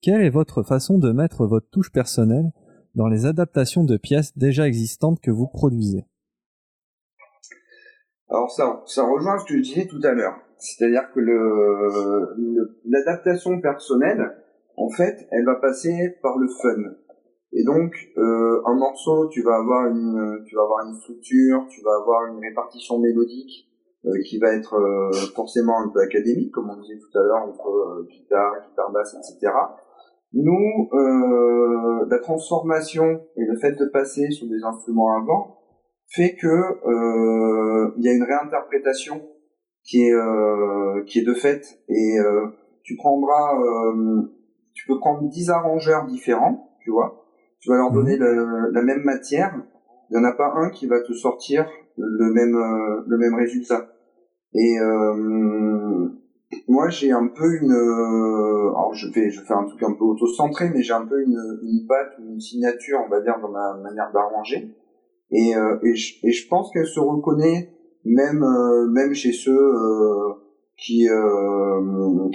quelle est votre façon de mettre votre touche personnelle dans les adaptations de pièces déjà existantes que vous produisez Alors ça, ça rejoint ce que je disais tout à l'heure. C'est-à-dire que le, l'adaptation personnelle, en fait, elle va passer par le fun. Et donc, euh, un morceau, tu vas avoir une, tu vas avoir une structure, tu vas avoir une répartition mélodique euh, qui va être euh, forcément un peu académique, comme on disait tout à l'heure, entre guitare, guitare basse, etc. Nous, euh, la transformation et le fait de passer sur des instruments avant fait que euh, il y a une réinterprétation qui est euh, qui est de fait et euh, tu prendras euh, tu peux prendre 10 arrangeurs différents, tu vois. Tu vas leur mhm. donner le, la même matière, il y en a pas un qui va te sortir le même euh, le même résultat. Et moi j'ai un peu une euh, alors je vais je fais un truc un peu auto-centré mais j'ai un peu une une patte une signature on va dire dans ma manière d'arranger. Et euh, et, je, et je pense qu'elle se reconnaît même euh, même chez ceux euh, qui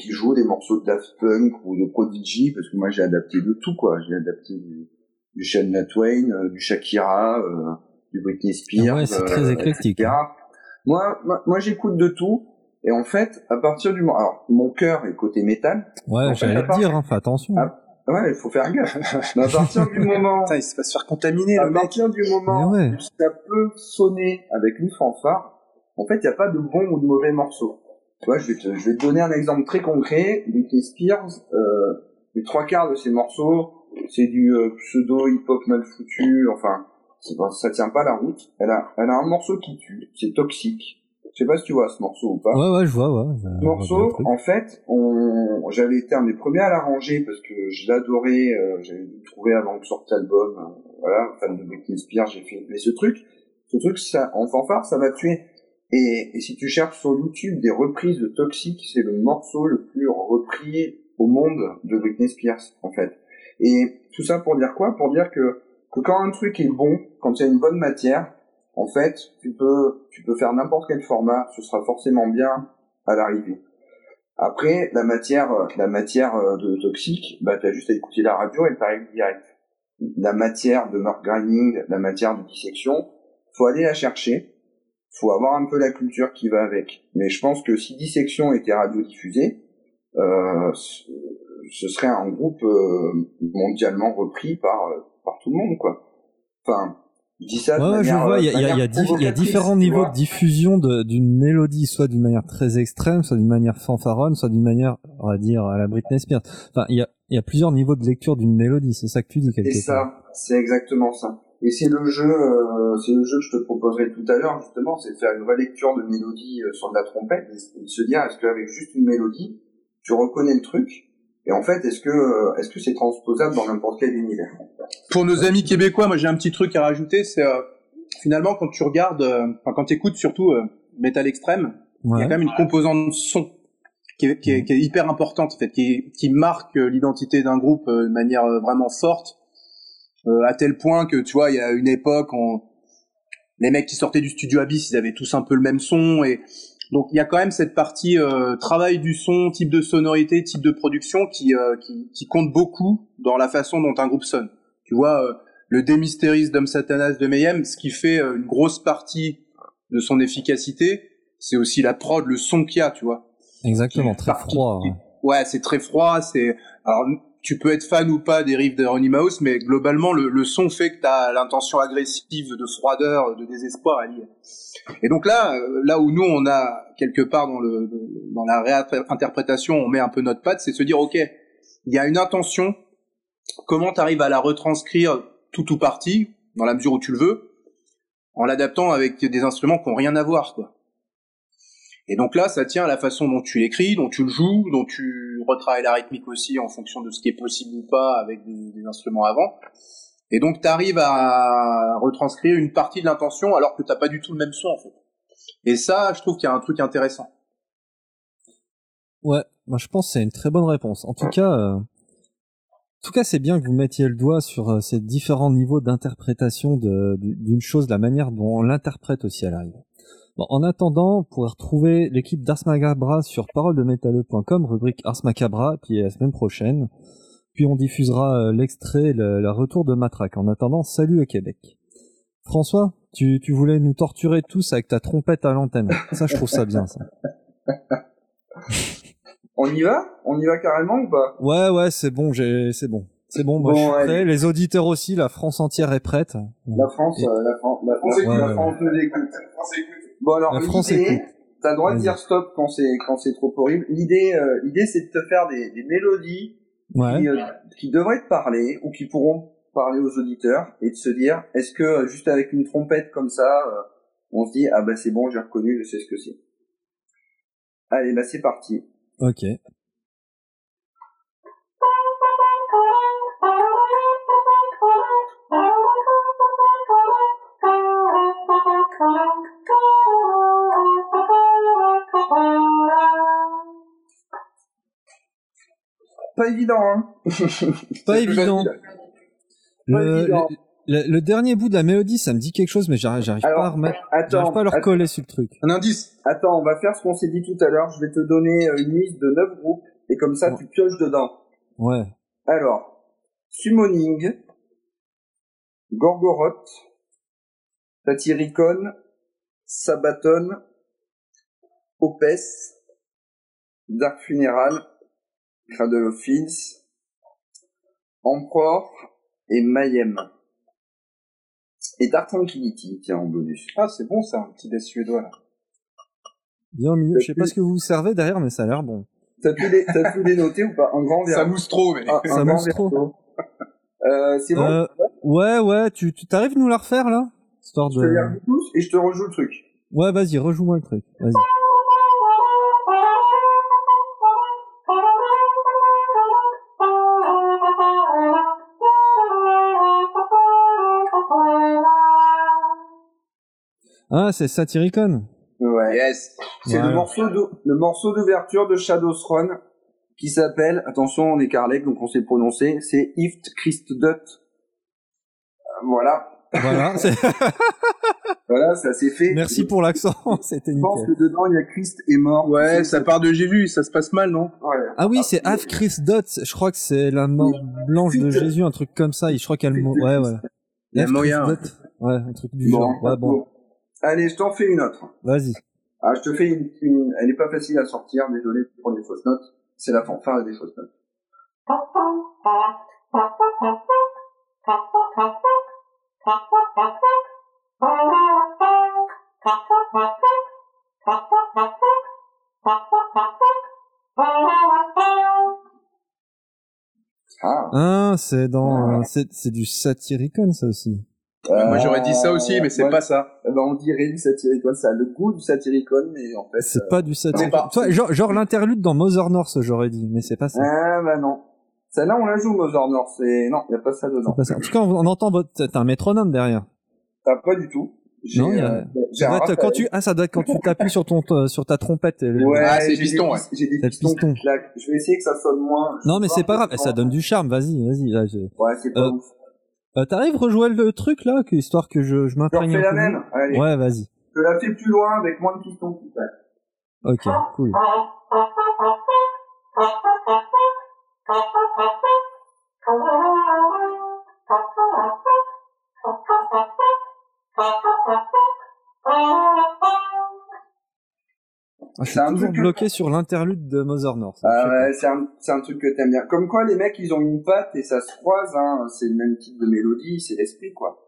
qui jouent des morceaux de Daft Punk ou de Prodigy parce que moi j'ai adapté de tout quoi. J'ai adapté du du Shania Twain du Shakira du Britney Spears ouais, c'est très éclectique hein. moi, moi j'écoute de tout et en fait, à partir du moment, alors mon cœur est côté métal. Ouais, j'allais te dire, hein, fais attention. Ah, ouais, il faut faire gaffe. Mais à partir du moment, ça, il se passe faire contaminer. À partir du moment où ça peut sonner avec une fanfare, en fait, il n'y a pas de bon ou de mauvais morceau. Tu vois, je vais te, je vais te donner un exemple très concret. Britney Spears, euh, les trois quarts de ses morceaux, c'est du euh, pseudo hip-hop mal foutu. Enfin, ça tient pas la route. Elle a, elle a un morceau qui tue, c'est toxique. Je sais pas si tu vois ce morceau ou pas. Ouais, ouais, je vois, ouais. Ce morceau, en fait, on... j'avais été un des premiers à l'arranger parce que je l'adorais, euh, j'avais trouvé avant que sorte l'album, euh, voilà, fan de Britney Spears, j'ai fait, mais ce truc, ce truc, ça, en fanfare, ça m'a tué. Et, et si tu cherches sur YouTube des reprises de Toxic, c'est le morceau le plus repris au monde de Britney Spears, en fait. Et tout ça pour dire quoi? Pour dire que, que quand un truc est bon, quand il y a une bonne matière, en fait, tu peux, tu peux faire n'importe quel format, ce sera forcément bien à l'arrivée. Après, la matière, la matière euh, de toxique, bah, t'as juste à écouter la radio et elle t'arrive direct. La matière de mark grinding, la matière de dissection, faut aller la chercher. faut avoir un peu la culture qui va avec. Mais je pense que si Dissection était radiodiffusé, euh, ce serait un groupe euh, mondialement repris par par tout le monde, quoi. Enfin, je dis ça. ouais, je vois. Il y a, y a, y a différents niveaux de diffusion d'une mélodie, soit d'une manière très extrême, soit d'une manière fanfaronne, soit d'une manière, on va dire, à la Britney Spears. Enfin, il y a, il y a plusieurs niveaux de lecture d'une mélodie. C'est ça que tu dis quelque C'est ça. C'est exactement ça. Et c'est le jeu, euh, c'est le jeu que je te proposerai tout à l'heure justement, c'est de faire une relecture de mélodie euh, sur de la trompette et de se dire est-ce qu'avec juste une mélodie, tu reconnais le truc et en fait est-ce que euh, est-ce que c'est transposable dans n'importe quel univers? Pour nos amis québécois, moi j'ai un petit truc à rajouter, c'est finalement quand tu regardes, enfin quand tu écoutes surtout Metal Extrême, il y a quand même une composante son qui est, qui est, qui est hyper importante en fait, qui, qui marque l'identité d'un groupe de manière vraiment forte euh, à tel point que tu vois, il y a une époque, on... les mecs qui sortaient du studio Abyss, ils avaient tous un peu le même son et donc il y a quand même cette partie euh, travail du son, type de sonorité, type de production qui, euh, qui, qui compte beaucoup dans la façon dont un groupe sonne. Tu vois, euh, le Démystéris d'Homme Satanas de Mayhem, ce qui fait une grosse partie de son efficacité, c'est aussi la prod, le son qu'il y a, tu vois. Exactement, très froid. Ouais, c'est très froid. C'est alors tu peux être fan ou pas des riffs Mouse, mais globalement, le, le son fait que tu as l'intention agressive de froideur, de désespoir à lire. Et donc là, euh, là où nous, on a quelque part dans, le, dans la réinterprétation, on met un peu notre patte, c'est se dire, OK, il y a une intention, comment tu arrives à la retranscrire tout ou partie, dans la mesure où tu le veux, en l'adaptant avec des instruments qui n'ont rien à voir, quoi. Et donc là, ça tient à la façon dont tu l'écris, dont tu le joues, dont tu retravailles la rythmique aussi en fonction de ce qui est possible ou pas avec des, des instruments avant. Et donc tu arrives à retranscrire une partie de l'intention alors que t'as pas du tout le même son en fait. Et ça, je trouve qu'il y a un truc intéressant. Ouais, moi je pense que c'est une très bonne réponse. En tout cas, euh, en tout cas, c'est bien que vous mettiez le doigt sur euh, ces différents niveaux d'interprétation d'une chose, la manière dont on l'interprète aussi à l'arrivée en attendant, vous pourrez retrouver l'équipe d'Ars Macabra sur paroledemétalleux.com, rubrique Ars Macabra, puis la semaine prochaine. Puis on diffusera euh, l'extrait, le, retour de Matraque. En attendant, salut à Québec. François, tu, tu voulais nous torturer tous avec ta trompette à l'antenne. Ça, je trouve ça bien, ça. On y va? On y va carrément ou pas? Ouais, ouais, c'est bon, j'ai, c'est bon. C'est bon, bon je suis prêt. Les auditeurs aussi, la France entière est prête. La France, euh, la, France, la France, la France nous écoute. Bon alors l'idée, t'as le droit de dire stop quand c'est quand c'est trop horrible. L'idée, euh, l'idée c'est de te faire des, des mélodies qui, euh, qui devraient te parler ou qui pourront parler aux auditeurs et de se dire est-ce que euh, juste avec une trompette comme ça, on se dit ah bah c'est bon j'ai reconnu, je sais ce que c'est. Allez bah c'est parti. Ok. Pas évident, hein Pas évident. Le, dernier bout de la mélodie, ça me dit quelque chose, mais j'arrive pas à remettre, j'arrive pas à le recoller sur le truc. Un indice. Attends, on va faire ce qu'on s'est dit tout à l'heure. Je vais te donner euh, une liste de 9 groupes, et comme ça, tu pioches dedans. Ouais. Alors, Summoning, Gorgoroth, Satyricon, Sabaton, Opes, Dark Funeral, Cradle of Filth, Emperor et Mayhem. Et Dark Tranquility, tiens, en bonus? Ah, c'est bon ça, un petit death suédois là. Bien au milieu, je sais pas ce que vous servez derrière, mais ça a l'air bon. T'as pu les, pu les noter ou pas? Un grand verre. Ça mousse trop, mais. Ah, ça mousse trop. Euh, c'est bon? Euh, Ouais, ouais, tu, tu t'arrives nous la refaire là? Histoire de... Je te les tous et je te rejoue le truc. Ouais, vas-y, rejoue-moi le truc. Vas-y. Ah, c'est Satyricon. Ouais. Yes. C'est le morceau le morceau d'ouverture de Shadows Run qui s'appelle, attention, on est Carlec, donc on sait prononcer, c'est Ift Christdut. Euh, voilà. Voilà. voilà, ça s'est fait. Merci pour l'accent, c'était nickel. Je pense que dedans, il y a Christ est mort. Ouais, ça part de Jésus, ça se passe mal, non? Ouais. Ah oui, c'est Half Christ Dot. Je crois que c'est la mort blanche de Jésus, un truc comme ça. Je crois qu'elle... Ouais, ouais. Il y a moyen. Ouais, un truc du genre. Ouais, bon. Allez, je t'en fais une autre. Vas-y. Ah, je te fais une, une... elle n'est pas facile à sortir, désolé pour les fausses notes. C'est la fanfare des fausses notes. Ah. Ah, c'est dans, c'est, c'est du Satyricon, ça aussi. Moi j'aurais dit ça aussi, mais c'est ouais. pas ça. Eh ben, on dirait du Satyricon, ça a le goût du Satyricon, mais en fait... C'est euh, pas du pas. Toi, genre, genre l'interlude dans Mother North, j'aurais dit, mais c'est pas ça. Ah, bah non. Celle-là, on la joue, Mother North, c'est... Non, y a pas ça dedans. pas ça. En tout cas, on, on entend votre, t'as un métronome derrière. Ah, pas du tout. Non, y a- euh, Ça doit quand tu, ah, ça doit être quand tu t'appuies sur ton, euh, sur ta trompette. et le- Ouais, Ah, c'est piston, ouais. J'ai des pistons, qui. Je vais essayer que ça sonne moins. Non, mais c'est pas grave, ça donne du charme, vas-y, vas-y. là, je- Ouais, c'est pas Euh, ouf. Euh, T'arrives rejouer le truc, là, que, histoire que je, je m'imprègne la même. Allez. Ouais, vas-y. Je la fais plus loin avec moins de pistons. Ok, cool. Ah, je suis C'est un toujours truc que- bloqué sur l'interlude de Mother North. Ah ouais, c'est un, un truc que t'aimes bien. Comme quoi, les mecs, ils ont une patte et ça se croise, hein. C'est le même type de mélodie, c'est l'esprit, quoi.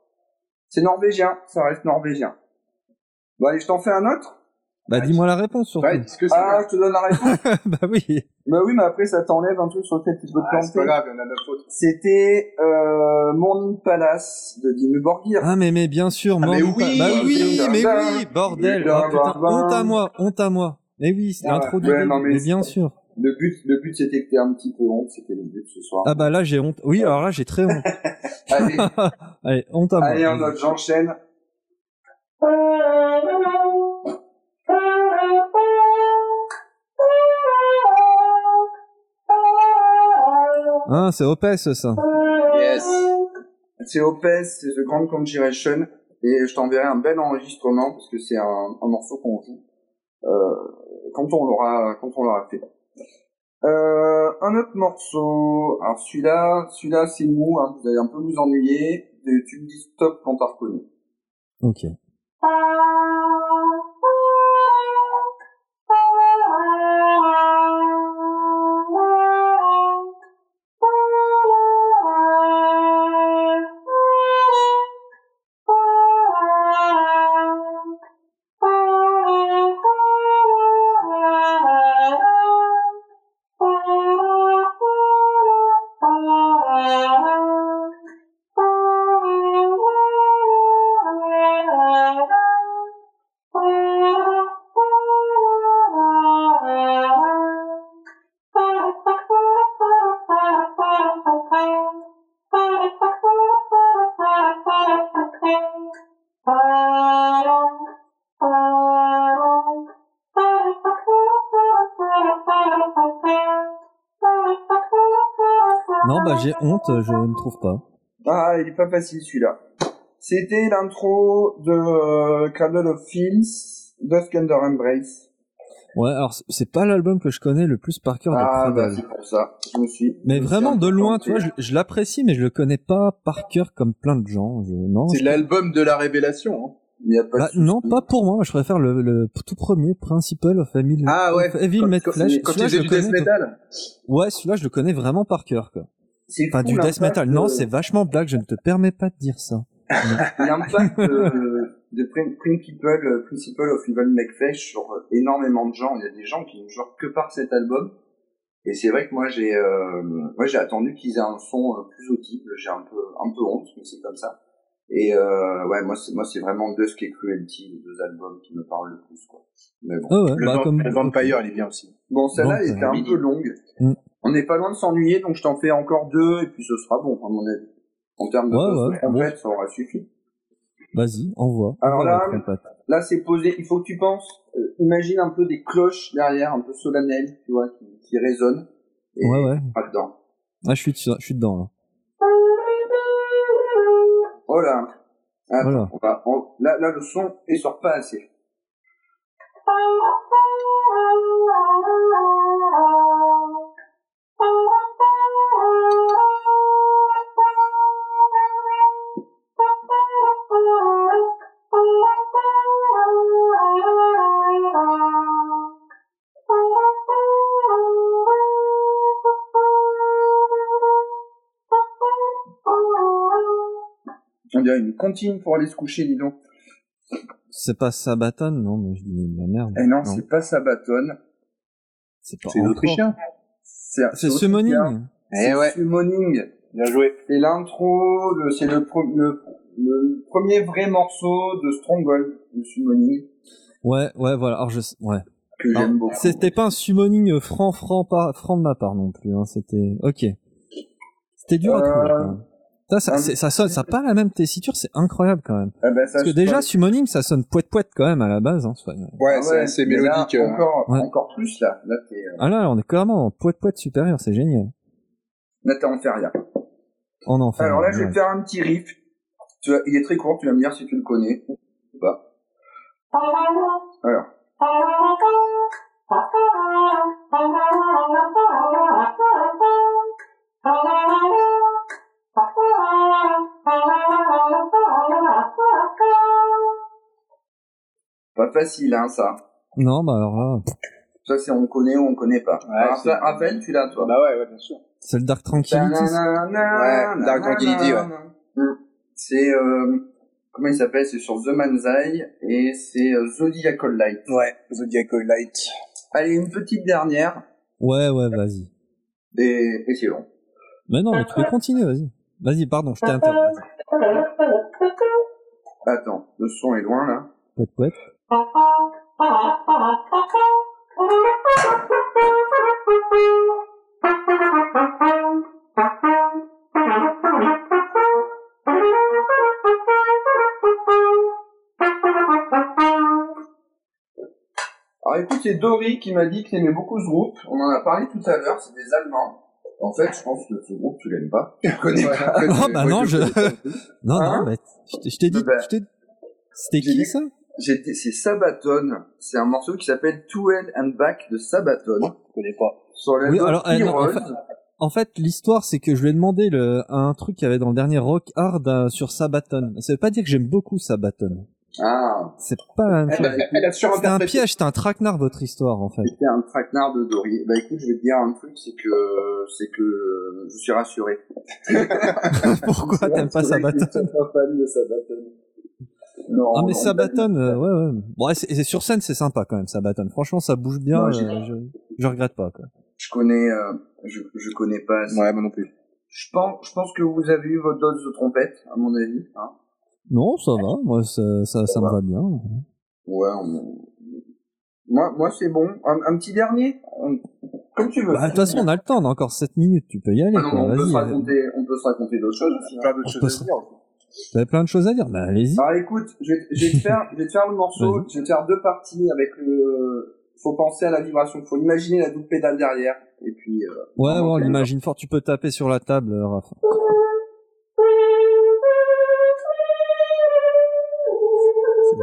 C'est norvégien, ça reste norvégien. Bon, allez, je t'en fais un autre? Bah, dis-moi la réponse, surtout. Que. Ah, je te donne la réponse. bah oui. bah oui, mais après, ça t'enlève un truc sur lequel tu peux te Ah, c'est pas planter. grave, il y en a neuf autres. C'était, euh, Morning Palace de Dimmu Borgir. Ah, mais, mais bien sûr, Ah, mais Morning oui, Pa- Bah oui, oui, mais bah, oui, bordel. bah, Ah, putain, bah, bah. honte à moi, honte à moi. Mais oui, c'est Ah, l'intro du ouais, non, mais bien sûr. Le but, le but, c'était que t'aies un petit peu honte, c'était le but ce soir. Ah bah là, j'ai honte. Oui, alors là, j'ai très honte. Allez, Allez, honte à moi. allez, en note, j'enchaîne. Ah, c'est Opes, ça. Yes. C'est Opes, c'est The Grand Conjuration, et je t'enverrai un bel enregistrement, parce que c'est un, un morceau qu'on joue, euh, quand on l'aura, quand on l'aura fait. Euh, un autre morceau, alors celui-là, celui-là c'est mou, hein, vous allez un peu vous ennuyer, tu me dis stop quand t'as reconnu. Ok. Honte, je ne trouve pas. Ah, il est pas facile celui-là. C'était l'intro de euh, Cradle of Films, Dusk Under Embrace. Ouais, alors c'est- pas l'album que je connais le plus par cœur de Ah, bah c'est pour ça. Je me suis. Mais me vraiment de loin, tu vois, je, je l'apprécie, mais je le connais pas par cœur comme plein de gens. Je- non, C'est je- l'album de la révélation. Hein. Il y a pas Bah, de non, pas pour moi. Je préfère le, le tout premier, Principal of Evil, Ah ouais. Evil Quand- Made quand-. Quand je faisais le du death connais, metal. Ouais, celui-là, je le connais vraiment par cœur, quoi. C'est Enfin, fou, du death metal. Non, de- c'est vachement blague. Je ne te permets pas de dire ça. l'impact de, de Prin- Principal, euh, Principal of Evil McFlesh sur euh, énormément de gens. Il y a des gens qui ne jouent que par cet album. Et c'est vrai que moi j'ai, euh, moi j'ai attendu qu'ils aient un son euh, plus audible. J'ai un peu, un peu honte, mais c'est comme ça. Et euh, ouais, moi c'est, moi c'est vraiment Dusk et Cruelty, les deux albums qui me parlent le plus, quoi. Mais bon. Ah ouais, Le, bah, Vamp- comme... le Vampire, il est bien aussi. Bon, celle-là, était un peu longue. Mm. On n'est pas loin de s'ennuyer, donc je t'en fais encore deux, et puis ce sera bon, à mon avis. En termes de Ouais, ouais, trompette, ça aura suffi. Vas-y, envoie. Alors là-. Là, c'est posé. Il faut que tu penses, euh, imagine un peu des cloches derrière, un peu solennelles, tu vois, qui, qui résonnent. Et Ouais, ouais. pas dedans. Ah, je suis, je suis dedans, là. Oh là. Attends, Voilà. on va- on- là, là, le son, il sort pas assez. On dirait une cantine pour aller se coucher, dis donc. C'est pas Sabaton, non, mais je dis de la merde. Eh non, c'est pas Sabaton. C'est pas C'est autrichien. C'est. Summoning. C'est Eh ouais. Summoning. Bien joué. C'est l'intro, le- c'est le, pro- le, le premier vrai morceau de Stronghold, de Summoning, Ouais, ouais, voilà. Alors je, sais- ouais. que j'aime beaucoup. C'était pas un summoning franc, franc, pas, franc de ma part non plus. Hein. C'était, ok. C'était dur à Euh, trouver. Ça, c'est- ça sonne, ça a pas la même tessiture, c'est incroyable quand même. Eh ben, ça, Parce que déjà, summoning, ça sonne poète poète quand même à la base. Hein. Ouais, Ah c'est mais là, mélodique. euh. encore, Ouais. encore plus, là. Là, t'es, euh, Ah là, on est clairement en poète poète supérieur, c'est génial. là, t'es en feria. On en fait. Alors là, je vais faire un petit riff. Tu vas- il est très court, tu vas me dire si tu le connais ou pas. Alors. Pas facile, hein, ça. Non, bah alors là, Ça, c'est on connaît ou on connaît pas. Ouais, Alors, ça, Raphaël, tu l'as, toi. Bah ouais, ouais, bien sûr. c'est le Dark Tranquility. Ouais, Dark Tranquility, ouais. Mm. C'est, euh, comment il s'appelle? C'est sur The Man's Eye et c'est euh, Zodiacal Light. Ouais, Zodiacal Light. Allez, une petite dernière Ouais, ouais, vas-y. et, et c'est bon. Mais non, mais tu peux continuer, vas-y. Vas-y, pardon, je t'ai interrompu. Attends, le son est loin là. Poète. Alors écoute, c'est Dory qui m'a dit qu'il aimait beaucoup ce groupe. On en a parlé tout à l'heure, c'est des Allemands. En fait, je pense que ce groupe, tu l'aimes pas. Tu le connais Ouais. pas. Oh, bah non, je- Non, Hein non, mais je t'ai- je t'ai dit, Bah, je t'ai- c'était qui dit- ça? J'étais- C'est Sabaton. C'est un morceau qui s'appelle To Hell and Back de Sabaton. Je connais pas. Sur Oui, alors, euh, non, en Heroes. fait- En fait, l'histoire, c'est que je lui ai demandé le, un truc qu'il y avait dans le dernier Rock Hard euh, sur Sabaton. Ça veut pas dire que j'aime beaucoup Sabaton. Ah, C'est pas la même Elle chose. a, elle a C'était un surinterprété. piège, c'était un traquenard, votre histoire, en fait. c'était un traquenard de Dory. Bah écoute, je vais te dire un truc, c'est que c'est que euh, je suis rassuré. Pourquoi t'aimes pas Sabaton Je suis pas fan de Sabaton. Non, Ah, mais non, Sabaton, euh, ouais, ouais. Bon, ouais, c'est, sur scène, c'est sympa quand même, Sabaton. Franchement, ça bouge bien, Ouais, euh, je, je regrette pas, quoi. Je connais, euh, je, je connais pas. assez. Ouais, moi non plus. Je pense, je pense que vous avez eu votre dose de trompette, à mon avis. Hein Non, ça va, moi, ça, ça, ça me va bien. ouais. on- Moi, moi c'est bon. Un, un petit dernier, On- comme tu veux. Bah, de toute façon, on a le temps, on a encore 7 minutes, tu peux y aller, Ah non, quoi. on, peut se raconter, on peut se raconter d'autres choses. Plein d'autres choses à dire. t'avais plein de choses à dire, bah, allez-y. Alors écoute, je vais, je vais te faire, je vais te faire le morceau, je vais te faire deux parties avec le. Faut penser à la vibration, faut imaginer la double pédale derrière, et puis. Euh, Ouais, ouais, on l'imagine fort. Tu peux taper sur la table, euh, Raph.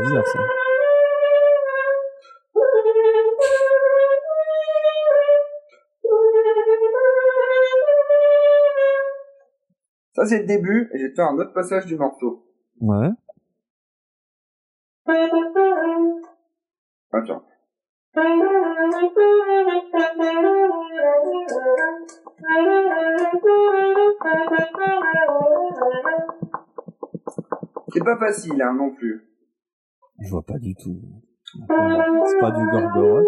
Bizarre, ça. Ça c'est le début, et je vais te faire un autre passage du morceau. Ouais. Attends. C'est pas facile, hein, non plus. Je vois pas du tout. C'est pas du Gorgoroth.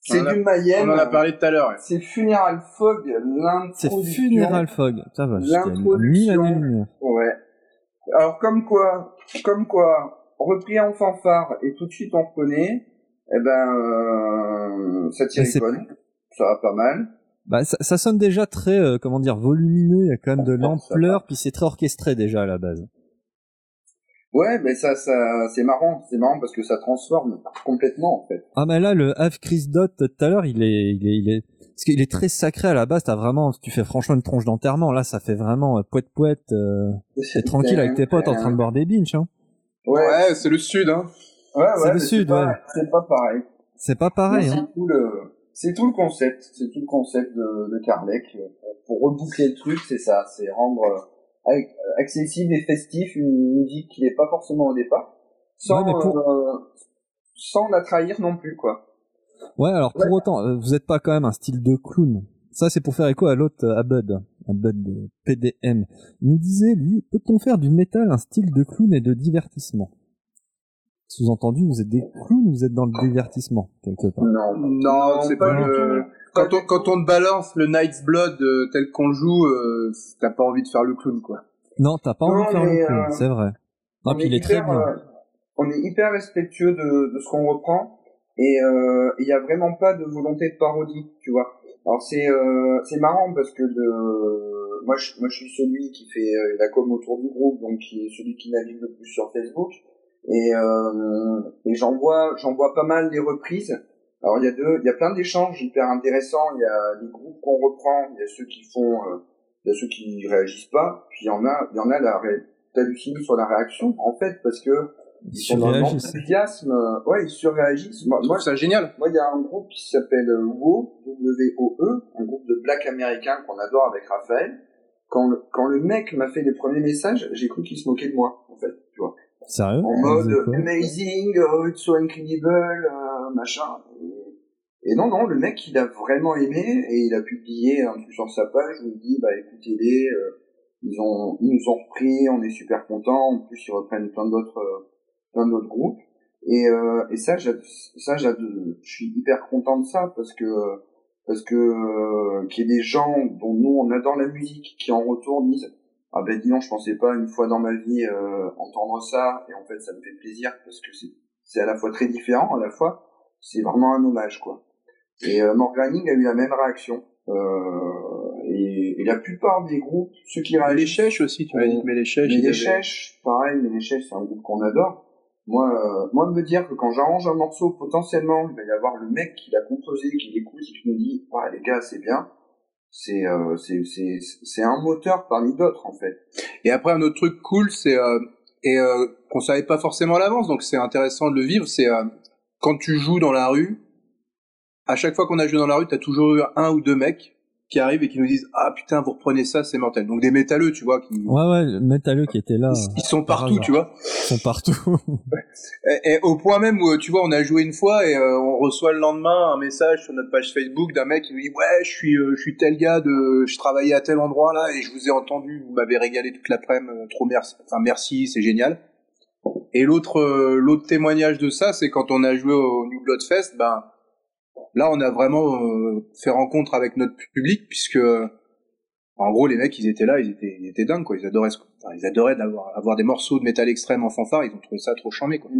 C'est du Mayhem. On en a parlé tout à l'heure. ouais. C'est Funeral Fog, C'est. Funeral Fog. Ça va, L'introduction. mis la lumière. Ouais. Alors comme quoi, comme quoi, repris en fanfare et tout de suite on reconnaît, eh ben, euh, ça tire. Ça va pas mal. Bah, ça, ça sonne déjà très, euh, comment dire, volumineux. Il y a quand même de l'ampleur, puis c'est très orchestré déjà à la base. Ouais, mais ça, ça, c'est marrant, c'est marrant parce que ça transforme complètement en fait. Ah, mais là, le Have Chris Dot tout à l'heure, il est, il est, il est, parce qu'il est très sacré à la base. T'as vraiment, tu fais franchement une tronche d'enterrement. Là, ça fait vraiment euh, poète poète. Euh, t'es tranquille avec tes potes en train de boire des binges. Hein. Ouais, ouais, Ouais, c'est le sud, hein. ouais. C'est le sud, pas- ouais. C'est pas pareil. C'est pas pareil. Hein. C'est tout le, c'est tout le concept, c'est tout le concept de, de Carlec. Pour reboucler le truc, c'est ça, c'est rendre euh, ac- accessible et festif une musique qui n'est pas forcément au départ, sans, Ouais, pour- euh, sans la trahir non plus, quoi. Ouais, alors pour autant, euh, vous n'êtes pas quand même un style de clown. Ça, c'est pour faire écho à l'autre, à Bud, à Bud PDM. Il nous disait, lui, peut-on faire du métal un style de clown et de divertissement? Sous-entendu, vous êtes des clowns ou vous êtes dans le divertissement, quelque part Non, Non, c'est pas, du le... tout. Quand on, quand on te balance le Knight's Blood euh, tel qu'on le joue, euh, t'as pas envie de faire le clown, quoi. Non, t'as pas envie Non, de faire le clown, euh, c'est vrai. Ah, on puis il est très hyper, bien. euh, on est hyper respectueux de, de ce qu'on reprend et euh, il y a vraiment pas de volonté de parodie, tu vois. Alors c'est euh, c'est marrant parce que le moi je moi je suis celui qui fait euh, la com autour du groupe donc qui est celui qui navigue le plus sur Facebook et euh, et j'en vois j'en vois pas mal des reprises. Alors il y a deux il y a plein d'échanges hyper intéressants, il y a les groupes qu'on reprend, il y a ceux qui font euh, il y a ceux qui réagissent pas, puis il y en a il y en a la ré- t'hallucines sur la réaction en fait parce que Ils sont dans l'enthousiasme, euh, ouais, ils surréagissent. Moi, moi, ça génial. moi, il y a un groupe qui s'appelle euh, WO, W-O-E, un groupe de black américains qu'on adore avec Raphaël. Quand le, quand le mec m'a fait les premiers messages, j'ai cru qu'il se moquait de moi, en fait. Sérieux? En mode amazing, oh, it's so incredible, euh, machin. Et, non, non, le mec, il a vraiment aimé et il a publié un truc sur sa page où il dit, bah écoutez-les, euh, ils ont, ils nous ont repris, on est super contents. En plus, ils reprennent plein d'autres, euh, plein d'autres groupes. Et, euh, et ça, ça, je suis hyper content de ça parce que parce que euh, qu'il y ait des gens dont nous on adore la musique qui en retour disent ah ben dis donc je pensais pas une fois dans ma vie euh, entendre ça et en fait ça me fait plaisir parce que c'est c'est à la fois très différent à la fois c'est vraiment un hommage quoi et euh, Morganing a eu la même réaction euh, et, et la plupart des groupes ceux qui Mais les chèches aussi, tu m'as dit mais les chèches. mais les Chèches, pareil, mais les Chèches, c'est un groupe qu'on adore. Moi, euh, moi, de me dire que quand j'arrange un morceau, potentiellement, il va y avoir le mec qui l'a composé, qui l'écoute et qui me dit, ah, les gars, c'est bien. C'est, euh, c'est, un moteur parmi d'autres, en fait. Et après, un autre truc cool, c'est euh, et euh, qu'on savait pas forcément à l'avance, donc c'est intéressant de le vivre. C'est euh, quand tu joues dans la rue. À chaque fois qu'on a joué dans la rue, t'as toujours eu un ou deux mecs qui arrivent et qui nous disent ah putain vous reprenez ça, c'est mortel. Donc des métalleux, tu vois, qui Ouais, ouais, le métalleux qui était là, ils, ils sont par partout, tu vois. ils sont partout. Et, et au point même où tu vois, on a joué une fois et euh, on reçoit le lendemain un message sur notre page Facebook d'un mec qui nous dit ouais, je suis euh, je suis tel gars de je travaillais à tel endroit là et je vous ai entendu, vous m'avez régalé toute l'après-midi, euh, trop merci, enfin merci, c'est génial. Et l'autre euh, l'autre témoignage de ça, c'est quand on a joué au New Blood Fest, ben là on a vraiment euh, fait rencontre avec notre public puisque en gros les mecs ils étaient là, ils étaient ils étaient dingues quoi, ils adoraient ce- enfin, ils adoraient d'avoir avoir des morceaux de métal extrême en fanfare, ils ont trouvé ça trop charmé quoi.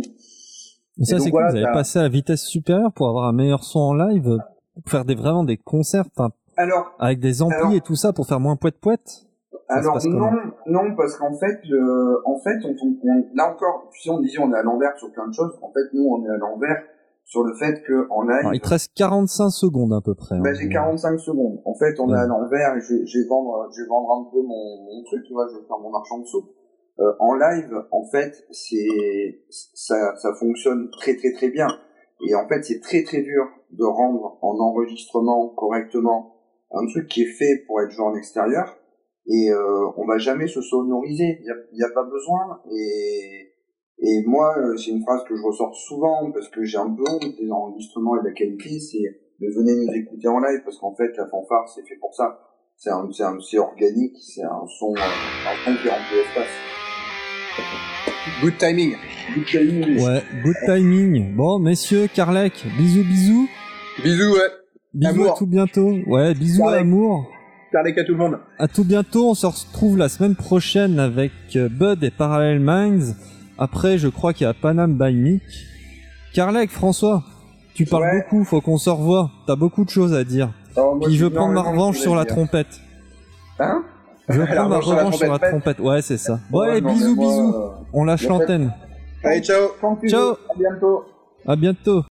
Mais ça, c'est voilà, cool. Vous avez passé à la vitesse supérieure pour avoir un meilleur son en live, pour faire des, vraiment des concerts, enfin, Alors, avec des amplis Alors- et tout ça pour faire moins poète poète? Alors non, non, parce qu'en fait, le, en fait, on, on- là encore, tu sais, on disait on est à l'envers sur plein de choses. En fait, nous, on est à l'envers sur le fait que en live, Alors, il te reste 45 secondes à peu près. Bah, hein. j'ai 45 secondes. En fait, on Ouais. est à l'envers et je, vais- je vais vendre, je vais vendre un peu mon, mon truc, tu vois, je vais faire mon marchand de soupe. Euh, en live, en fait, c'est, ça, ça fonctionne très très très bien. Et en fait, c'est très très dur de rendre en enregistrement correctement un truc qui est fait pour être joué en extérieur. Et euh, on va jamais se sonoriser. Il y a, y a pas besoin. Et et moi, euh, c'est une phrase que je ressors souvent parce que j'ai un peu honte des enregistrements et de la qualité, c'est de venir nous écouter en live parce qu'en fait, la fanfare, c'est fait pour ça. C'est un, c'est un, c'est organique, c'est un son, euh, un son qui remplit l'espace. Good timing. Good timing, Ouais, good timing. Bon, messieurs, Carlec, bisous, bisous. Bisous, ouais. Bisous Amour. à tout bientôt. Ouais, bisous Carlec. amour. Carlec à tout le monde. À tout bientôt. On se retrouve la semaine prochaine avec euh, Bud et Parallel Minds. Après, je crois qu'il y a Panam by Mick. Carlec, François, tu parles Ouais. beaucoup. Faut qu'on se revoie. T'as beaucoup de choses à dire. Moi, Puis je veux prendre ma de revanche sur la trompette. Hein? Je veux prendre ma revanche sur la trompette. Ouais, c'est ça. Ouais, Ouais, non, mais bisous, moi, bisous. euh, On lâche l'antenne. Allez, ciao. Ciao. À bientôt. À bientôt.